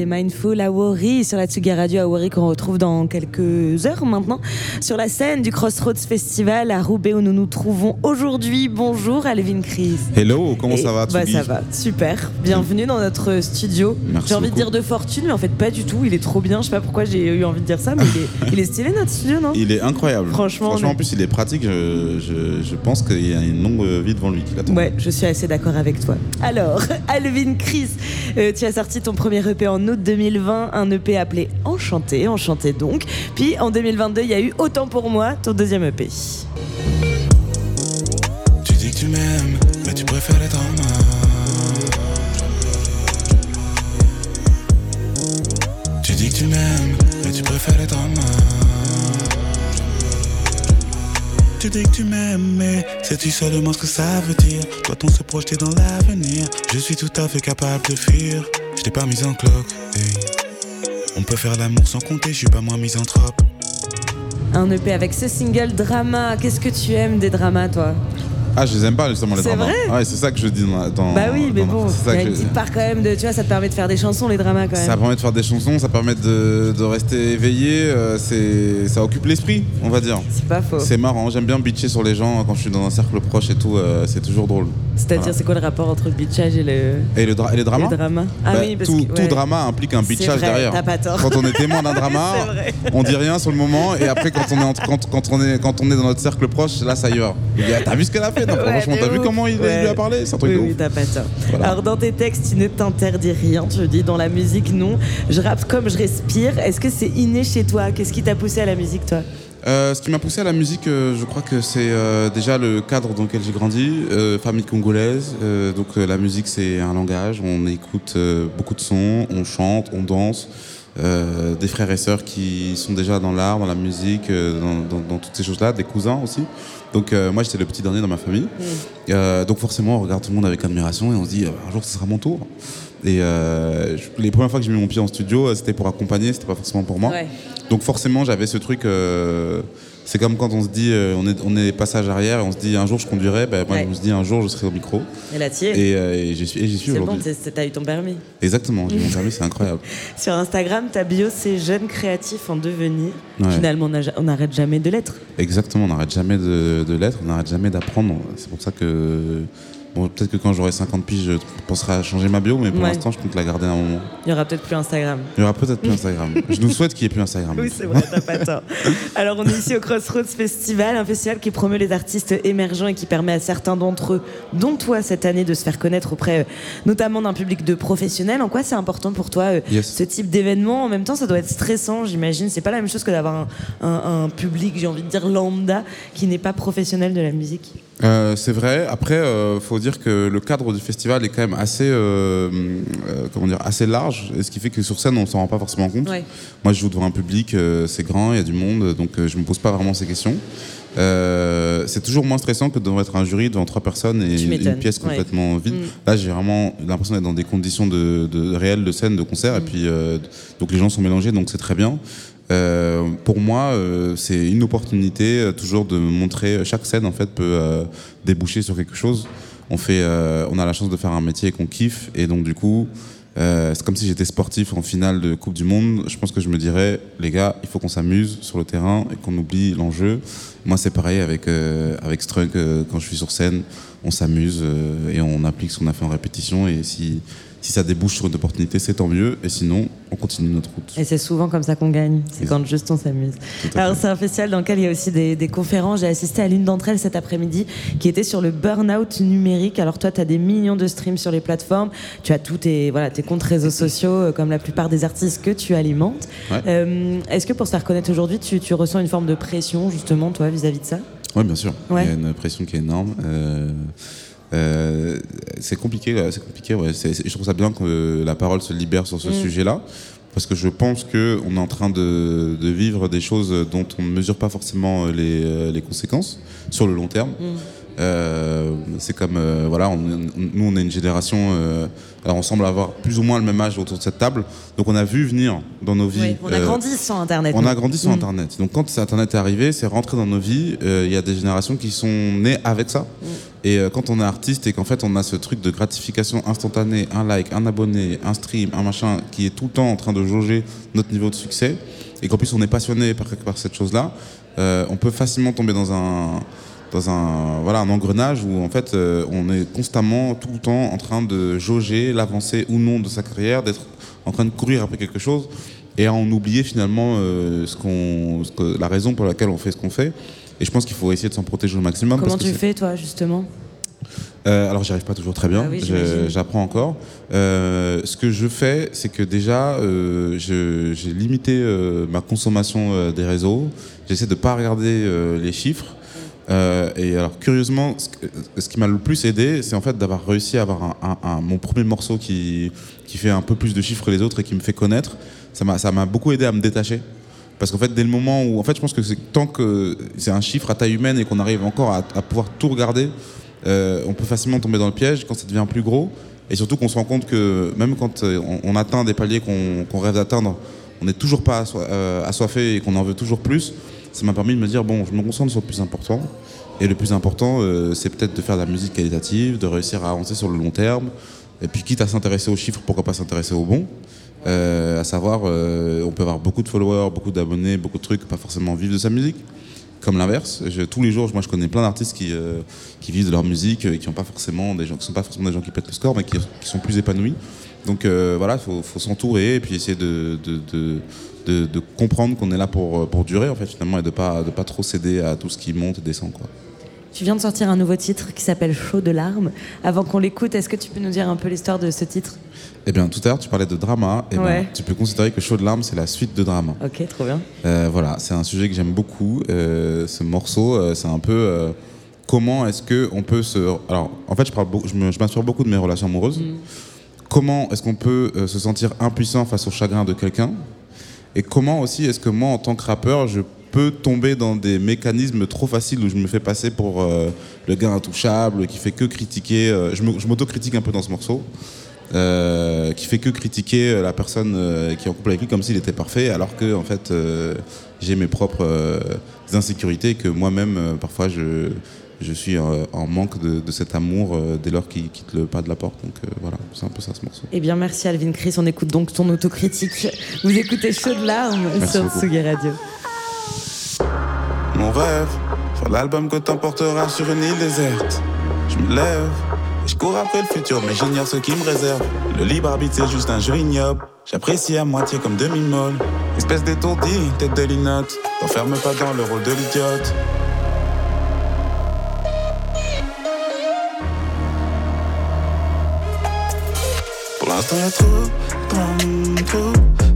C'était Mindful à Wori sur la Tsugi Radio à Wori qu'on retrouve dans quelques heures maintenant sur la scène du Crossroads Festival à Roubaix où nous nous trouvons aujourd'hui. Bonjour Alvin Chris. Hello, comment Et- ça va bah, Ça va, super. Bienvenue dans notre studio. Merci J'ai envie de dire de fortune, mais en fait pas du tout. Il est trop bien. Je sais pas pourquoi j'ai eu envie de dire ça, mais il est, il est stylé notre studio, non? Il est incroyable. Franchement, est- en plus, il est pratique. Je, je- je pense qu'il y a une longue vie devant lui qui l'attend. Ouais, je suis assez d'accord avec toi. Alors, Alvin Chris, euh, tu as sorti ton premier EP en août 2020, un EP appelé Enchanté, Enchanté donc. Puis en 2022, il y a eu Autant pour moi, ton deuxième EP. Tu dis que tu m'aimes, mais tu préfères être en moi. Tu dis que tu m'aimes, mais tu préfères être en moi. Tu dis que tu m'aimes, mais sais-tu seulement ce que ça veut dire? Doit-on se projeter dans l'avenir Je suis tout à fait capable de fuir. Je t'ai pas mise en cloque. On peut faire l'amour sans compter, je suis pas moins misanthrope. un EP avec ce single Drama. Qu'est-ce que tu aimes des dramas, toi? Ah, je les aime pas justement les C'est dramas. vrai Ouais, c'est ça que je dis dans. dans- Bah oui, mais dans- bon, c'est il y a une petite part quand même de. Tu vois, ça te permet de faire des chansons, les dramas quand même. Ça permet de faire des chansons, ça permet de, de rester éveillé, euh, c'est, ça occupe l'esprit, on va dire. C'est pas faux. C'est marrant, j'aime bien bitcher sur les gens quand je suis dans un cercle proche et tout, euh, c'est toujours drôle. C'est-à-dire, Voilà. c'est quoi le rapport entre le bitchage et le. Et, le dra- et les dramas. Ah Bah, oui, parce tout, que- tout drama implique un C'est bitchage vrai, derrière. t'as pas tort. Quand on est témoin d'un drama, C'est on dit rien sur le moment et après quand on est, en- quand, quand on est, quand on est dans notre cercle proche, là ça y dit, Ah, T'as vu ce qu'elle a fait Non, Ouais, Franchement, t'as vu comment il, Ouais. lui a parlé C'est un truc oui, de oui, ouf. t'as pas. Voilà. Alors dans tes textes, tu ne t'interdis rien. Tu dis dans la musique, non. Je rappe comme je respire. Est-ce que c'est inné chez toi? Qu'est-ce qui t'a poussé à la musique, toi? Euh, ce qui m'a poussé à la musique, euh, je crois que c'est euh, déjà le cadre dans lequel j'ai grandi, famille congolaise. donc la musique c'est un langage, on écoute beaucoup de sons, on chante, on danse. des frères et sœurs qui sont déjà dans l'art, dans la musique, dans, dans- dans toutes ces choses-là, des cousins aussi. Donc euh, moi j'étais le petit dernier dans ma famille. Euh, donc forcément on regarde tout le monde avec admiration et on se dit euh, un jour ce sera mon tour. Et euh, je- les premières fois que j'ai mis mon pied en studio, c'était pour accompagner, c'était pas forcément pour moi. Ouais. Donc forcément, j'avais ce truc. C'est comme quand on se dit, euh, on est, on est passage arrière, et on se dit un jour je conduirai. Ben, moi, Ouais. je me un jour je serai au micro. Et la tienne Et, euh, et j'y suis, et j'y suis C'est bon, aujourd'hui. t'es- c'est- t'as eu ton permis. Exactement, j'ai mon permis, c'est incroyable. Sur Instagram, ta bio, c'est jeune créatif en devenir. Ouais. Finalement, on n'a ja- on n'arrête jamais de l'être. Exactement, on n'arrête jamais de, de l'être, on n'arrête jamais d'apprendre. C'est pour ça que. Bon, peut-être que quand j'aurai 50 piges, je penserai à changer ma bio, mais pour Ouais. l'instant, je compte la garder un moment. Il y aura peut-être plus Instagram. Il y aura peut-être plus Instagram. je nous souhaite qu'il n'y ait plus Instagram. Oui, c'est vrai, t'as pas tort. Alors, on est ici au Crossroads Festival, un festival qui promeut les artistes émergents et qui permet à certains d'entre eux, dont toi cette année, de se faire connaître auprès euh, notamment d'un public de professionnels. En quoi c'est important pour toi euh, Yes. ce type d'événement? En même temps, ça doit être stressant, j'imagine. C'est pas la même chose que d'avoir un, un- un public, j'ai envie de dire lambda, qui n'est pas professionnel de la musique. Euh, c'est vrai. Après, euh, faut dire que le cadre du festival est quand même assez, euh, euh, comment dire, assez large, et ce qui fait que sur scène, on s'en rend pas forcément compte. Ouais. Moi, je joue devant un public, euh, c'est grand, il y a du monde, donc euh, je me pose pas vraiment ces questions. Euh, c'est toujours moins stressant que de devant être un jury devant trois personnes et une, pièce ouais. complètement vide. Mm. Là, j'ai vraiment l'impression d'être dans des conditions de, de réelles de scène, de concert, Mm. et puis euh, donc les gens sont mélangés, donc c'est très bien. Euh, pour moi, euh, c'est une opportunité euh, toujours de montrer. Chaque scène, en fait, peut déboucher sur quelque chose. On fait, on a la chance de faire un métier qu'on kiffe, et donc du coup, c'est comme si j'étais sportif en finale de Coupe du Monde. Je pense que je me dirais, les gars, il faut qu'on s'amuse sur le terrain et qu'on oublie l'enjeu. Moi, c'est pareil avec avec Strunk. quand je suis sur scène, on s'amuse et on applique ce qu'on a fait en répétition. Et si si ça débouche sur une opportunité, c'est tant mieux. Et sinon, on continue notre route. Et c'est souvent comme ça qu'on gagne, c'est quand juste on s'amuse. Alors c'est un festival dans lequel il y a aussi des, des conférences. J'ai assisté à l'une d'entre elles cet après-midi qui était sur le burn-out numérique. Alors toi, tu as des millions de streams sur les plateformes, tu as tous tes, voilà, tes comptes réseaux sociaux, euh, comme la plupart des artistes que tu alimentes. Ouais. Euh, Est-ce que pour se faire connaître aujourd'hui, tu, tu ressens une forme de pression justement, toi, vis-à-vis de ça? Oui, bien sûr. Ouais. Il y a une pression qui est énorme. Euh, euh, c'est compliqué, c'est compliqué. Ouais. C'est- c'est- je trouve ça bien que la parole se libère sur ce Mm. sujet-là, parce que je pense que on est en train de, de vivre des choses dont on ne mesure pas forcément euh, les, euh, les conséquences sur le long terme. Mm. Euh, c'est comme euh, voilà, on- on- nous on est une génération. euh, alors on semble avoir plus ou moins le même âge autour de cette table, donc on a vu venir dans nos vies. Oui, On a grandi sans Internet. on a grandi sur Mm. Internet. Donc quand Internet est arrivé, c'est rentré dans nos vies. Il y a des générations qui sont nées avec ça. Mm. Et quand on est artiste et qu'en fait on a ce truc de gratification instantanée, un like, un abonné, un stream, un machin, qui est tout le temps en train de jauger notre niveau de succès, et qu'en plus on est passionné par, par cette chose-là, on peut facilement tomber dans un dans un voilà un engrenage où en fait euh, on est constamment tout le temps en train de jauger l'avancée ou non de sa carrière, d'être en train de courir après quelque chose et à en oublier finalement euh, ce qu'on, ce que- la raison pour laquelle on fait ce qu'on fait. Et je pense qu'il faut essayer de s'en protéger au maximum. Comment parce que tu c'est- fais toi justement? Euh, alors j'y arrive pas toujours très bien, Ah oui, j'apprends encore. Euh, ce que je fais, c'est que déjà, euh, je- j'ai limité ma consommation des réseaux. J'essaie de pas regarder les chiffres. Euh, et alors curieusement, ce, qui m'a le plus aidé, c'est en fait d'avoir réussi à avoir mon premier morceau qui, qui fait un peu plus de chiffres que les autres et qui me fait connaître. Ça m'a beaucoup aidé à me détacher. Parce qu'en fait, dès le moment où, en fait, je pense que tant que c'est un chiffre à taille humaine et qu'on arrive encore à, pouvoir tout regarder, euh, on peut facilement tomber dans le piège quand ça devient plus gros. Et surtout qu'on se rend compte que même quand euh, on, atteint des paliers qu'on rêve d'atteindre, on n'est toujours pas assoi- assoiffé et qu'on en veut toujours plus. Ça m'a permis de me dire bon, je me concentre sur le plus important. Et le plus important, euh, c'est peut-être de faire de la musique qualitative, de réussir à avancer sur le long terme. Et puis, quitte à s'intéresser aux chiffres, pourquoi pas s'intéresser aux bons? Euh, À savoir, euh, on peut avoir beaucoup de followers, beaucoup d'abonnés, beaucoup de trucs, pas forcément vivre de sa musique. Comme l'inverse, tous les jours, moi je connais plein d'artistes qui, euh, qui vivent de leur musique, euh, qui ont pas forcément des gens, qui sont pas forcément des gens qui pètent le score, mais qui, sont plus épanouis. Donc voilà, il faut, s'entourer et puis essayer de, de- de comprendre qu'on est là pour, pour durer en fait finalement et de pas de pas trop céder à tout ce qui monte et descend quoi. Tu viens de sortir un nouveau titre qui s'appelle Chaud de larmes. Avant qu'on l'écoute, est-ce que tu peux nous dire un peu l'histoire de ce titre? Eh bien, tout à l'heure, tu parlais de drama. Eh ben, Ouais. tu peux considérer que Chaud de larmes, c'est la suite de drama. Ok, trop bien. Euh, voilà, c'est un sujet que j'aime beaucoup. Euh, ce morceau, euh, c'est un peu euh, comment est-ce que on peut se. Alors, en fait, je parle, beaucoup- je m'inspire beaucoup de mes relations amoureuses. Comment est-ce qu'on peut euh, se sentir impuissant face au chagrin de quelqu'un? Et comment aussi est-ce que moi, en tant que rappeur, je peux tomber dans des mécanismes trop faciles où je me fais passer pour euh, le gars intouchable qui fait que critiquer. euh, je m'auto-critique un peu dans ce morceau. euh, qui fait que critiquer euh, la personne euh, qui est en couple avec lui comme s'il était parfait, alors que en fait j'ai mes propres insécurités que moi-même parfois je, je suis euh, en manque de, de cet amour euh, dès lors qu'il quitte le pas de la porte. Donc euh, voilà, c'est un peu ça ce morceau. Eh bien, merci Alvin Chris. On écoute donc ton autocritique. Vous écoutez Chaud de larmes Merci sur. Tsugi Radio. Mon rêve, faire l'album que t'emporteras sur une île déserte. Je me lève, et je cours après le futur, mais j'ignore ce qui me réserve. Le libre arbitre, c'est juste un jeu ignoble. J'apprécie à moitié comme demi-molle. Espèce d'étourdi, tête de linotte. T'enferme pas dans le rôle de l'idiote. L'instant, y'a trop, drame, trop,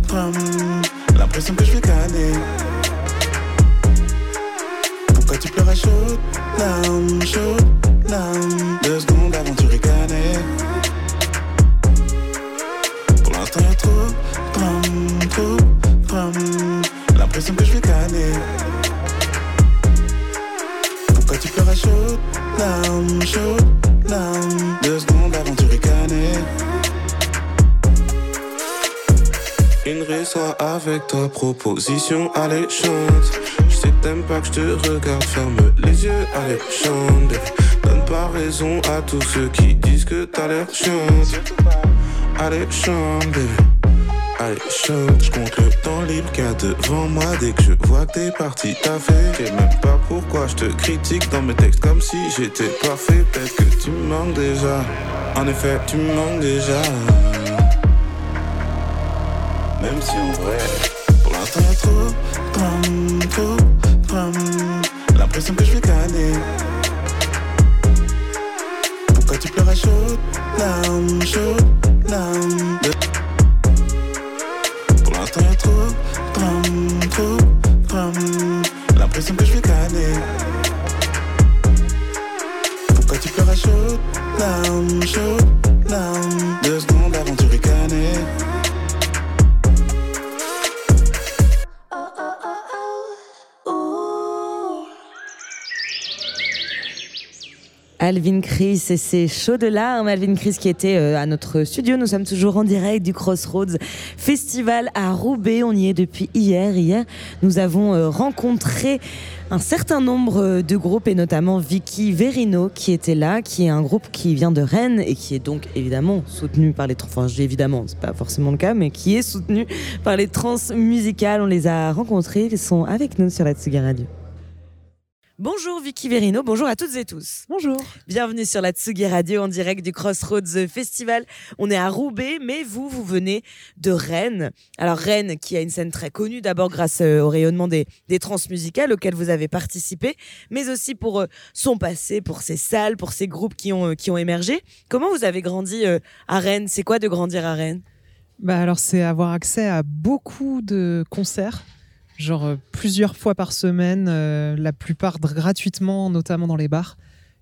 drame. L'impression que je vais canner. Pourquoi tu pleures à chaudes larmes, chaudes larmes Deux secondes avant tu ricanais Pour l'instant y'a trop, drame, trop, drame L'impression que je vais canner Pourquoi tu pleures à chaudes larmes, chaudes larmes Deux secondes avant tu ricanais Une résoit avec ta proposition alléchante. Je sais que t'aimes pas que je te regarde, ferme les yeux, allez, chante. Donne pas raison à tous ceux qui disent que t'as l'air chiante. Allez, chante, chante, je compte le temps libre qu'il y a devant moi dès que je vois que t'es parti, t'as fait. Sais même pas pourquoi je te critique dans mes textes comme si j'étais parfait. Peut-être que tu manques déjà. En effet, tu me manques déjà. Même si en vrai, pour l'instant y'a trop, drame, trop, drame. L'impression que je vais canner. Pourquoi tu pleures à chaudes larmes, chaudes larmes Pour l'instant y'a trop, drame, trop, drame. L'impression que Alvin Chris et c'est chaud de larmes. Alvin Chris qui était euh, à notre studio. Nous sommes toujours en direct du Crossroads Festival à Roubaix. On y est depuis hier. Hier, nous avons euh, rencontré un certain nombre de groupes et notamment Vicky Verino qui était là, qui est un groupe qui vient de Rennes et qui est donc évidemment soutenu par les trans. Enfin, évidemment, c'est pas forcément le cas, mais qui est soutenu par les trans musicales. On les a rencontrés. Ils sont avec nous sur la Tsugi Radio. Bonjour Vicky Verino, bonjour à toutes et tous. Bonjour. Bienvenue sur la Tsugi Radio en direct du Crossroads Festival. On est à Roubaix, mais vous, vous venez de Rennes. Alors Rennes, qui a une scène très connue, d'abord grâce euh, au rayonnement des, des trans musicales auxquelles vous avez participé, mais aussi pour euh, son passé, pour ses salles, pour ses groupes qui ont, euh, qui ont émergé. Comment vous avez grandi à Rennes? C'est quoi de grandir à Rennes? Bah alors c'est avoir accès à beaucoup de concerts, genre euh, plusieurs fois par semaine, euh, la plupart gratuitement, notamment dans les bars.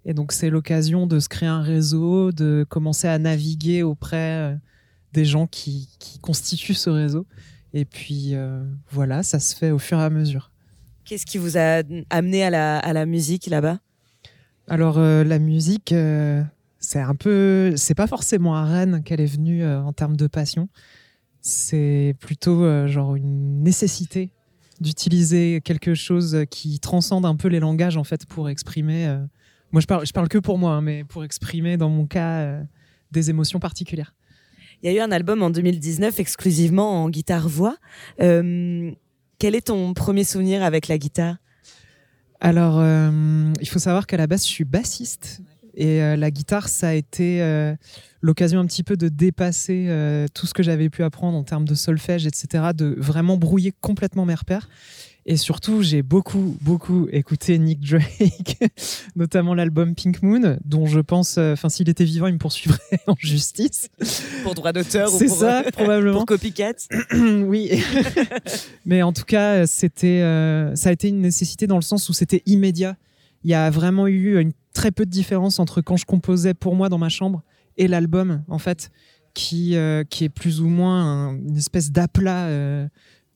Et donc c'est l'occasion de se créer un réseau, de commencer à naviguer auprès euh, des gens qui, qui constituent ce réseau. Et puis euh, voilà, ça se fait au fur et à mesure. Qu'est-ce qui vous a amené à la, à la musique là-bas? Alors euh, la musique, c'est un peu, c'est pas forcément à Rennes qu'elle est venue en termes de passion. C'est plutôt genre une nécessité d'utiliser quelque chose qui transcende un peu les langages en fait pour exprimer. euh, moi, je parle, je parle que pour moi, hein, mais pour exprimer dans mon cas euh, des émotions particulières. Il y a eu un album en 2019 exclusivement en guitare-voix. Euh, quel est ton premier souvenir avec la guitare? Alors, il faut savoir qu'à la base, je suis bassiste. Et euh, la guitare, ça a été euh, l'occasion un petit peu de dépasser euh, tout ce que j'avais pu apprendre en termes de solfège, etc., de vraiment brouiller complètement mes repères. Et surtout, j'ai beaucoup, beaucoup écouté Nick Drake, notamment l'album Pink Moon, dont je pense, enfin, s'il était vivant, il me poursuivrait en justice. Pour droit d'auteur ou C'est pour, ça, probablement. pour copycat oui. Mais en tout cas, c'était, ça a été une nécessité dans le sens où c'était immédiat. Il y a vraiment eu une très peu de différence entre quand je composais pour moi dans ma chambre et l'album, en fait, qui, euh, qui est plus ou moins un- une espèce d'aplat euh,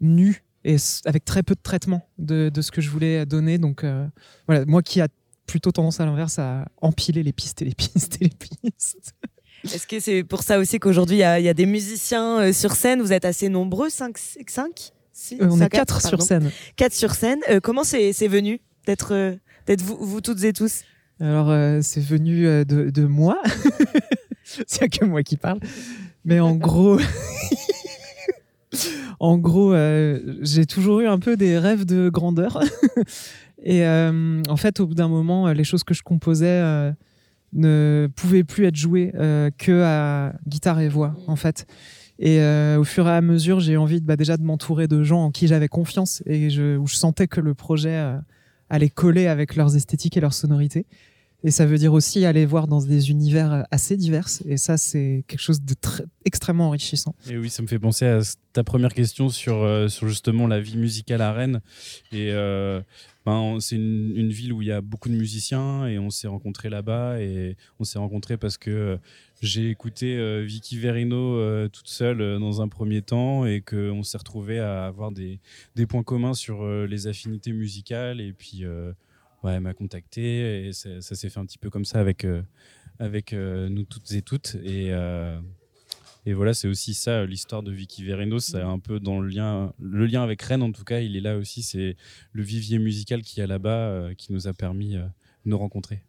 nu et avec très peu de traitement de, de ce que je voulais donner. Donc euh, voilà, moi qui a plutôt tendance à l'inverse à empiler les pistes et les pistes et les pistes. Est-ce que c'est pour ça aussi qu'aujourd'hui il y, y a des musiciens euh, sur scène? Vous êtes assez nombreux 5 5 Euh, on est quatre sur scène. 4 sur scène. Comment c'est venu d'être d'être vous, vous toutes et tous? Alors, euh, c'est venu euh, de, moi. c'est a que moi qui parle. Mais en gros, en gros, euh, j'ai toujours eu un peu des rêves de grandeur. Et en fait, au bout d'un moment, les choses que je composais ne pouvaient plus être jouées que à guitare et voix, en fait. Et au fur et à mesure, j'ai envie de, bah, déjà de m'entourer de gens en qui j'avais confiance et où je sentais que le projet euh, allait coller avec leurs esthétiques et leurs sonorités. Et ça veut dire aussi aller voir dans des univers assez divers. Et ça, c'est quelque chose de très, extrêmement enrichissant. Et oui, ça me fait penser à ta première question sur, euh, sur justement la vie musicale à Rennes. Et euh, ben, c'est une, une ville où il y a beaucoup de musiciens et on s'est rencontrés là-bas. Et on s'est rencontrés parce que euh, j'ai écouté euh, Vicky Verino euh, toute seule euh, dans un premier temps et qu'on s'est retrouvés à avoir des, points communs sur les affinités musicales. Et puis, elle m'a contacté et ça, s'est fait un petit peu comme ça avec, avec nous toutes et toutes. Et. et voilà, c'est aussi ça l'histoire de Vicky Vereno. C'est un peu dans le lien, le lien avec Rennes en tout cas. Il est là aussi. C'est le vivier musical qu'il y a là-bas qui nous a permis de nous rencontrer.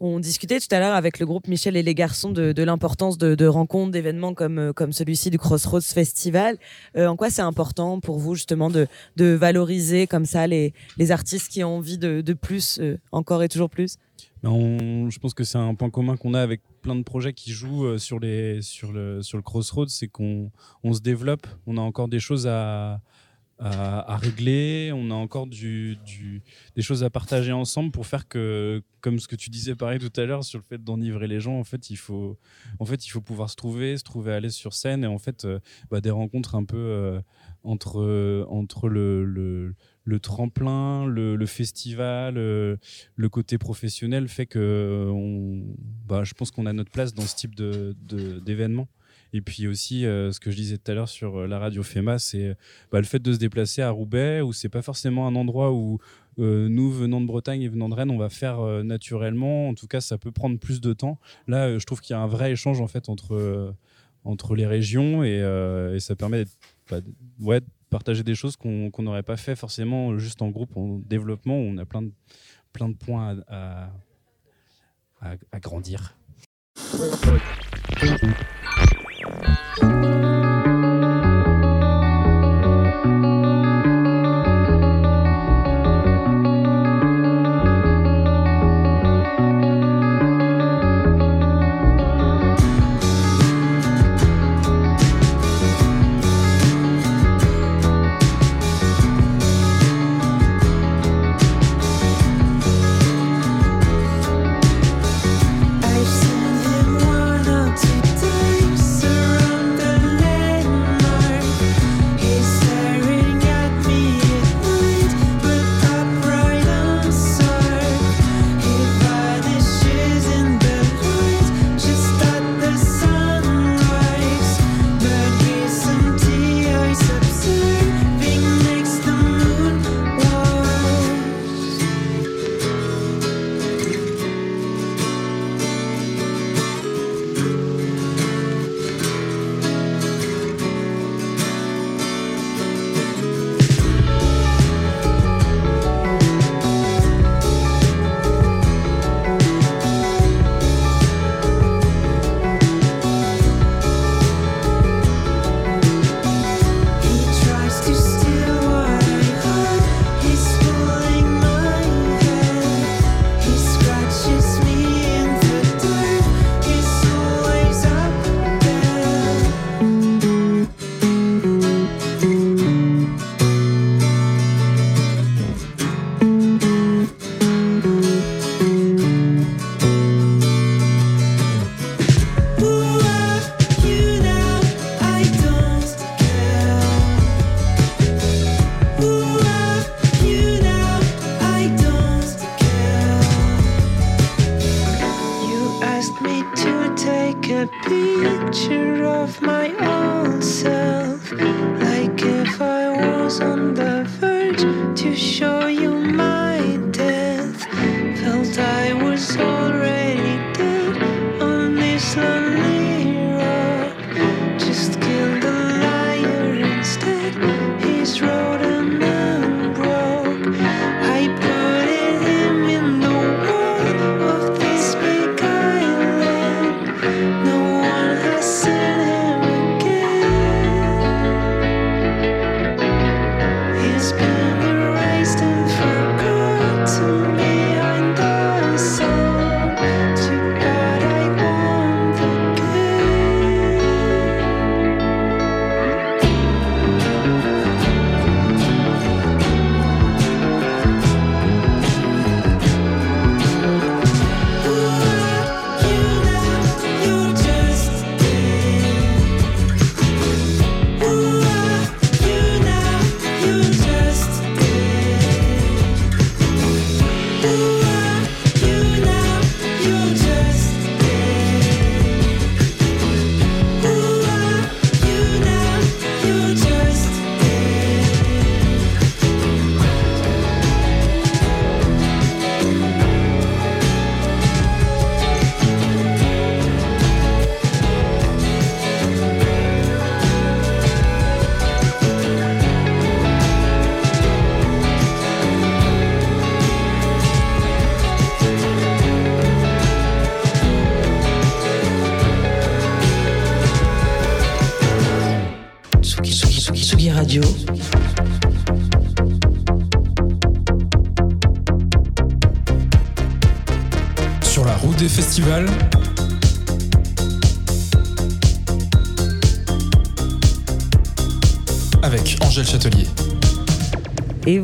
On discutait tout à l'heure avec le groupe Michel et les garçons de, l'importance de, rencontres, d'événements comme, euh, comme celui-ci du Crossroads Festival. Euh, en quoi c'est important pour vous justement de, de valoriser comme ça les, les artistes qui ont envie de, de plus, euh, encore et toujours plus? On- je pense que c'est un point commun qu'on a avec plein de projets qui jouent sur, les, sur, le, sur le Crossroads, c'est qu'on on se développe, on a encore des choses à, à, régler, on a encore du, des choses à partager ensemble pour faire que, comme ce que tu disais pareil tout à l'heure sur le fait d'enivrer les gens, en fait, il faut, en fait, il faut pouvoir se trouver, se trouver à l'aise sur scène et en fait, euh, bah, des rencontres un peu euh, entre, euh, entre le, le, tremplin, le, festival, le côté professionnel fait que bah, je pense qu'on a notre place dans ce type de, de- d'événement. Et puis aussi, euh, ce que je disais tout à l'heure sur euh, la radio FEMA, c'est bah, le fait de se déplacer à Roubaix, où c'est pas forcément un endroit où euh, nous, venant de Bretagne et venant de Rennes, on va faire euh, naturellement. En tout cas, ça peut prendre plus de temps. Là, euh, je trouve qu'il y a un vrai échange en fait entre, euh, entre les régions et, euh, ça permet bah, ouais, de partager des choses qu'on n'aurait pas fait forcément juste en groupe, en développement, où on a plein de, plein de points à- à grandir. Thank you.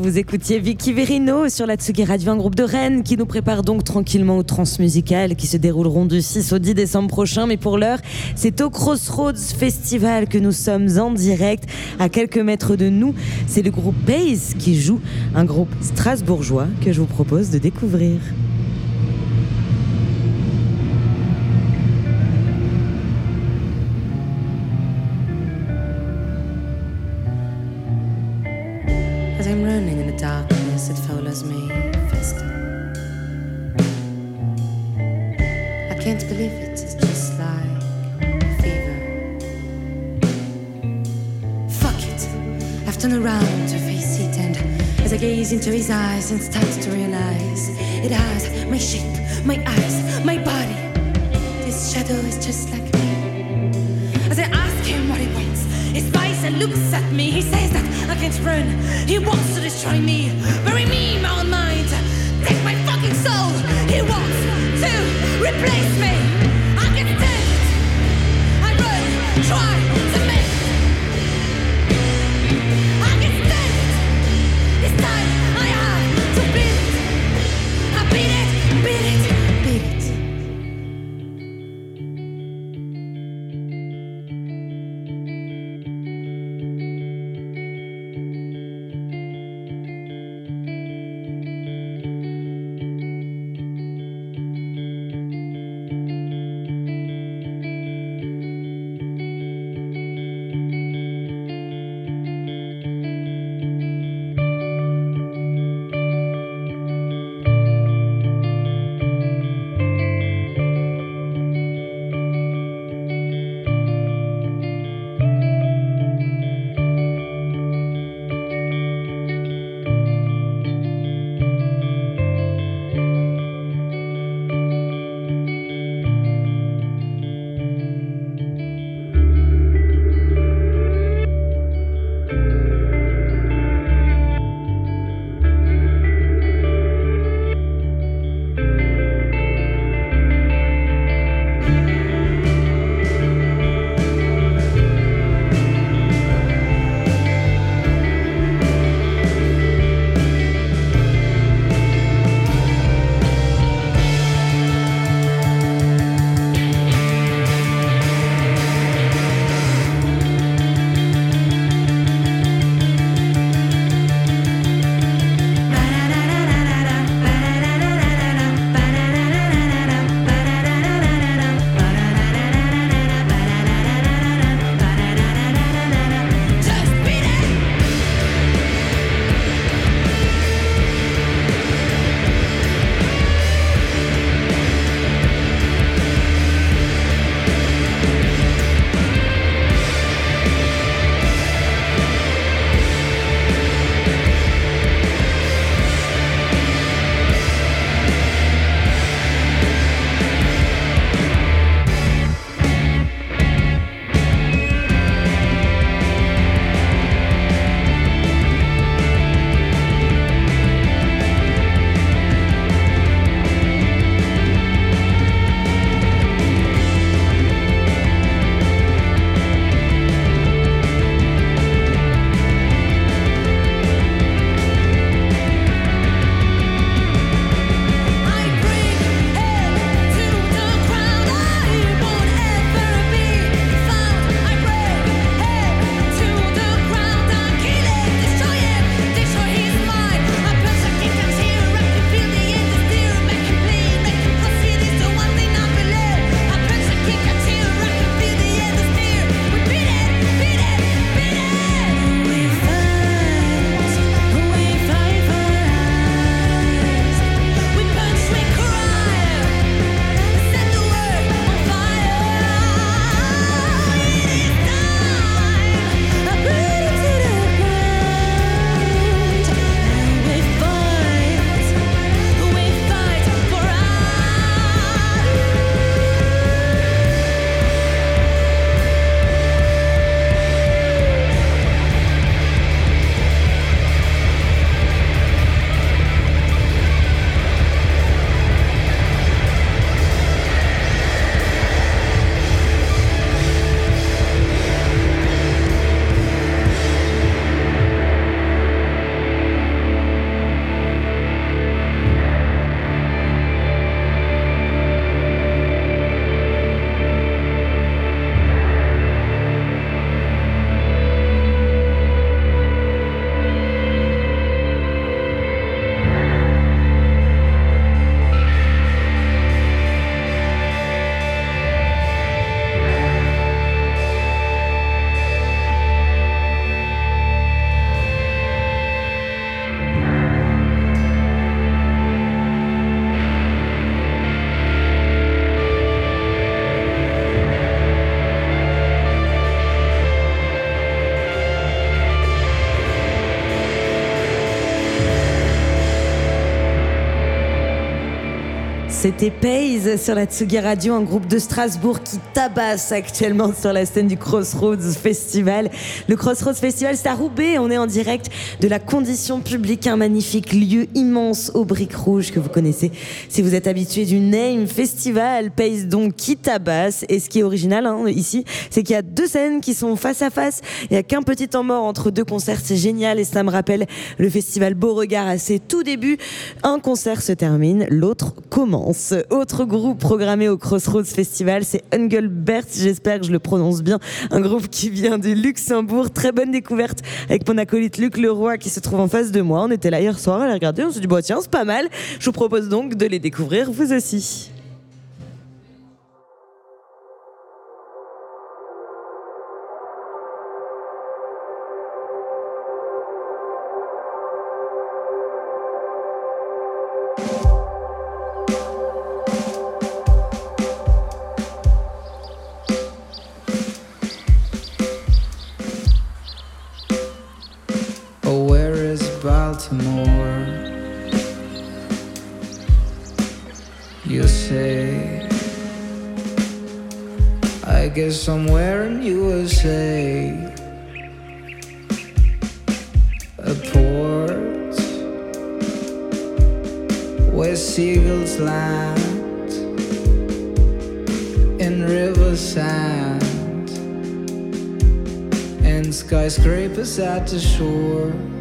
vous écoutiez Vicky Verino sur la Tsugi Radio, un groupe de Rennes qui nous prépare donc tranquillement aux transmusicales qui se dérouleront du 6 au 10 décembre prochain. Mais pour l'heure, c'est au Crossroads Festival que nous sommes en direct. À quelques mètres de nous, c'est le groupe Pays qui joue, un groupe strasbourgeois que je vous propose de découvrir. C'était Pays sur la Tsugi Radio, un groupe de Strasbourg qui tabasse actuellement sur la scène du Crossroads Festival. Le Crossroads Festival, c'est à Roubaix. On est en direct de la Condition Publique, un magnifique lieu immense aux briques rouges que vous connaissez. Si vous êtes habitué du Name Festival, Pays donc qui tabasse. Et ce qui est original hein, ici, c'est qu'il y a deux scènes qui sont face à face. Il n'y a qu'un petit temps mort entre deux concerts. C'est génial et ça me rappelle le festival Beauregard à ses tout débuts. Un concert se termine, l'autre Autre groupe programmé au Crossroads Festival, c'est Engelbert, j'espère que je le prononce bien, un groupe qui vient du Luxembourg. Très bonne découverte avec mon acolyte Luc Leroy qui se trouve en face de moi. On était là hier soir, on a regardé, on s'est dit, bah tiens, c'est pas mal. Je vous propose donc de les découvrir vous aussi. At the shore.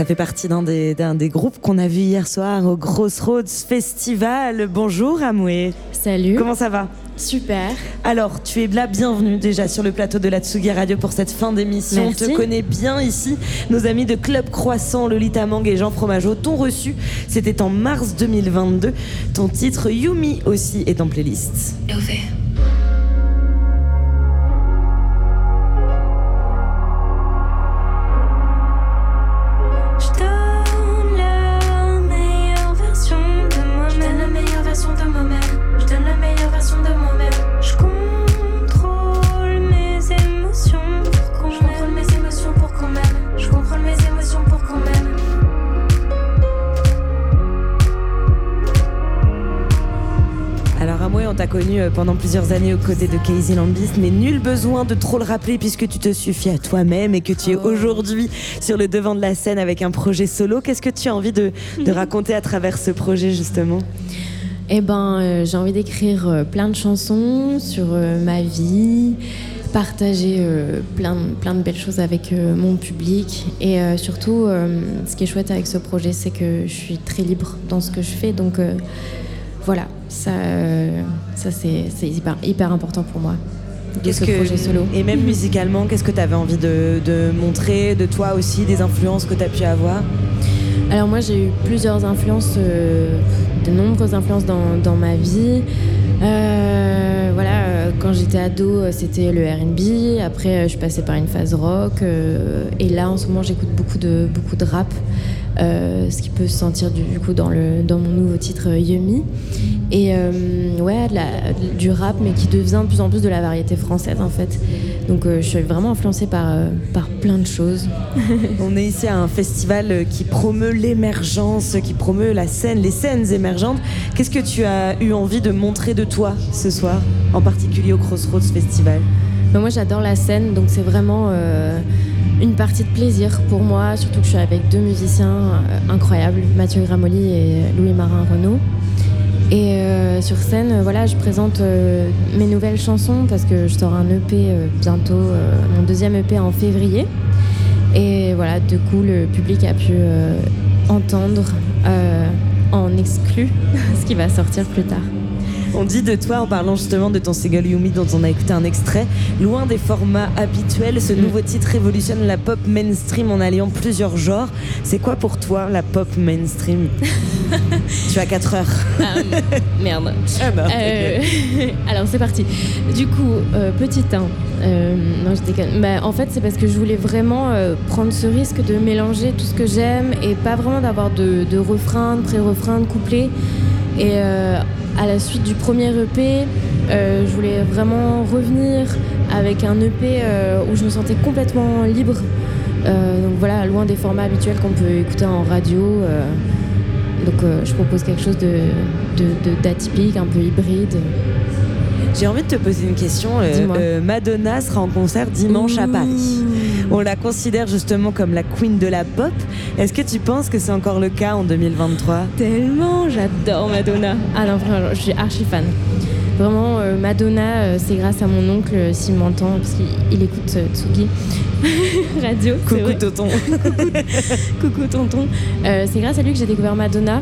Ça fait partie d'un des, d'un des groupes qu'on a vu hier soir au Crossroads Festival. Bonjour Amoué. Salut. Comment ça va? Super. Alors, tu es la bienvenue déjà sur le plateau de la Tsugi Radio pour cette fin d'émission. On te connaît bien ici. Nos amis de Club Croissant, Lolita Mang et Jean Fromageau t'ont reçu. C'était en mars 2022. Ton titre Yumi aussi est en playlist. Je euh, pendant plusieurs années aux côtés de Casey Lambis, mais nul besoin de trop le rappeler puisque tu te suffis à toi-même et que tu es aujourd'hui sur le devant de la scène avec un projet solo. Qu'est-ce que tu as envie de, de raconter à travers ce projet justement? Eh ben, euh, j'ai envie d'écrire euh, plein de chansons sur euh, ma vie, partager plein, de- plein de belles choses avec mon public. Et surtout, ce qui est chouette avec ce projet, c'est que je suis très libre dans ce que je fais. Donc voilà, ça, ça c'est hyper, hyper important pour moi. De ce que- projet solo. Et même musicalement, qu'est-ce que tu avais envie de, de montrer de toi aussi, des influences que tu as pu avoir? Alors moi j'ai eu plusieurs influences, euh, de nombreuses influences dans, dans ma vie. Euh, voilà, euh, quand j'étais ado c'était le R&B, après je suis passée par une phase rock euh, et là en ce moment j'écoute beaucoup de, beaucoup de rap. Euh, ce qui peut se sentir du, coup dans, le, dans mon nouveau titre euh, Yumi. Et euh, ouais, de la- du rap, mais qui devient de plus en plus de la variété française en fait. Donc je suis vraiment influencée par, par plein de choses. On est ici à un festival qui promeut l'émergence, qui promeut la scène, les scènes émergentes. Qu'est-ce que tu as eu envie de montrer de toi ce soir, en particulier au Crossroads Festival? Ben, moi j'adore la scène, donc c'est vraiment euh, une partie de plaisir pour moi, surtout que je suis avec deux musiciens euh, incroyables, Mathieu Gramoli et Louis-Marin Renaud. Et euh, sur scène, euh, voilà, je présente mes nouvelles chansons parce que je sors un EP bientôt, mon deuxième EP en février. Et voilà, du coup, le public a pu entendre en exclu ce qui va sortir plus tard. On dit de toi, en parlant justement de ton single Yumi dont on a écouté un extrait, loin des formats habituels, ce nouveau titre révolutionne la pop mainstream en alliant plusieurs genres. C'est quoi pour toi la pop mainstream Tu as 4 heures. Ah, merde. Ah bah, Euh, alors c'est parti. Du coup, euh, petit 1. non, je déconne. Bah, en fait, c'est parce que je voulais vraiment euh, prendre ce risque de mélanger tout ce que j'aime et pas vraiment d'avoir de, de refrain, de pré-refrain, de couplet. Et euh, à la suite du premier EP, euh, je voulais vraiment revenir avec un EP euh, où je me sentais complètement libre. Euh, donc voilà, loin des formats habituels qu'on peut écouter en radio. donc je propose quelque chose de, de- de- d'atypique, un peu hybride. J'ai envie de te poser une question. Dis-moi. Madonna sera en concert dimanche à Paris. On la considère justement comme la queen de la pop. Est-ce que tu penses que c'est encore le cas en 2023 Tellement j'adore Madonna. Ah non, vraiment, je suis archi fan. Vraiment, euh, Madonna, euh, c'est grâce à mon oncle, euh, s'il m'entend, parce qu'il il écoute Tsugi Radio. Coucou tonton. Coucou tonton. C'est grâce à lui que j'ai découvert Madonna.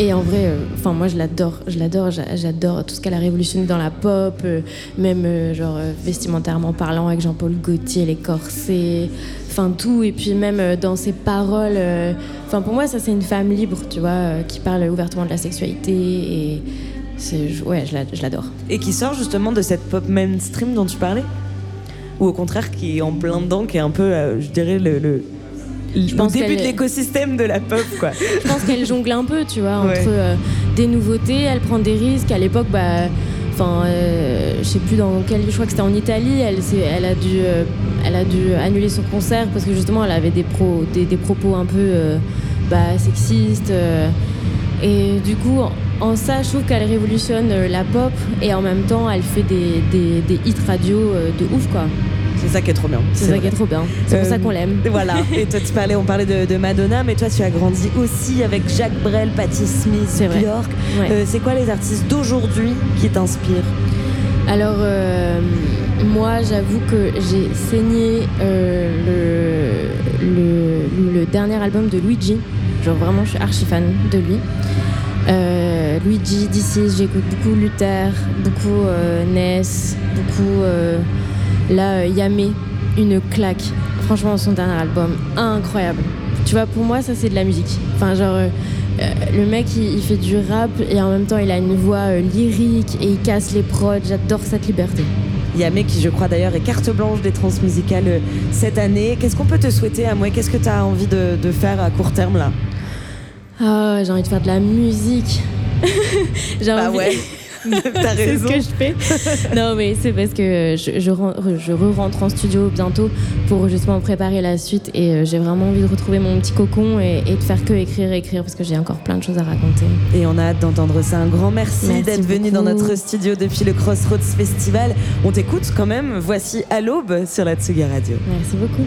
Et en vrai, euh, enfin moi je l'adore, je l'adore, j'a- j'adore tout ce qu'elle a révolutionné dans la pop, euh, même euh, genre vestimentairement parlant avec Jean-Paul Gaultier, les corsets, enfin tout. Et puis même dans ses paroles, enfin pour moi ça c'est une femme libre, tu vois, qui parle ouvertement de la sexualité et ouais, je la- je l'adore. Et qui sort justement de cette pop mainstream dont tu parlais? Ou au contraire qui est en plein dedans, qui est un peu, je dirais, le, le pense début de l'écosystème de la pop, quoi. je pense qu'elle jongle un peu, tu vois, Ouais. entre euh, des nouveautés, elle prend des risques. À l'époque, bah, enfin, euh, je sais plus dans quel, je crois que c'était en Italie. Elle, elle a dû, euh, elle a dû annuler son concert parce que justement, elle avait des pro, des, des propos un peu bah, sexistes. et du coup, en, ça, je trouve qu'elle révolutionne la pop et en même temps, elle fait des, des, des hits radio de ouf, quoi. C'est ça qui est trop bien. C'est ça qui est trop bien. C'est pour Euh, ça qu'on l'aime. Voilà. Et toi, tu parlais, on parlait de, de Madonna, mais toi, tu as grandi aussi avec Jacques Brel, Patti Smith. Björk. Ouais. Euh, c'est quoi les artistes d'aujourd'hui qui t'inspirent Alors, euh, moi, j'avoue que j'ai saigné euh, le, le, le dernier album de Luigi. Genre, vraiment, je suis archi fan de lui. Euh, Luigi, d'ici, j'écoute beaucoup Luther, beaucoup euh, Ness, beaucoup. Là, euh, Yamé, une claque. Franchement, son dernier album, incroyable. Tu vois, pour moi, ça, c'est de la musique. Enfin, genre. euh, euh, le mec il, il fait du rap et en même temps il a une voix euh, lyrique et il casse les prods, j'adore cette liberté. Yamé qui je crois d'ailleurs est carte blanche des transmusicales euh, cette année. Qu'est-ce qu'on peut te souhaiter à moi Qu'est-ce que tu as envie de, de faire à court terme là? Ah, j'ai envie de faire de la musique. j'ai Bah envie... ouais, t'as c'est raison. ce que je fais. non, mais c'est parce que je, je, ren- je re-rentre en studio bientôt pour justement préparer la suite et euh, j'ai vraiment envie de retrouver mon petit cocon et, et de faire que écrire, écrire parce que j'ai encore plein de choses à raconter. Et on a hâte d'entendre ça. Un grand merci, Merci d'être venu dans notre studio depuis le Crossroads Festival. On t'écoute quand même. Voici à l'aube sur la Tsugi Radio. Merci beaucoup.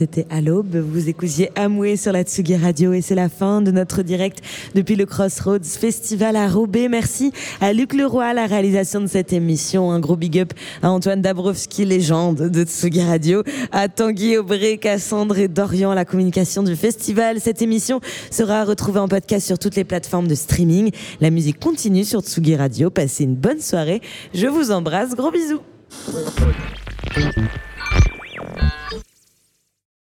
C'était à l'aube. Vous écoutiez Amoué sur la Tsugi Radio et c'est la fin de notre direct depuis le Crossroads Festival à Roubaix. Merci à Luc Leroy à la réalisation de cette émission. Un gros big up à Antoine Dabrowski, légende de Tsugi Radio, à Tanguy Aubry, Cassandre et Dorian, la communication du festival. Cette émission sera retrouvée en podcast sur toutes les plateformes de streaming. La musique continue sur Tsugi Radio. Passez une bonne soirée. Je vous embrasse. Gros bisous.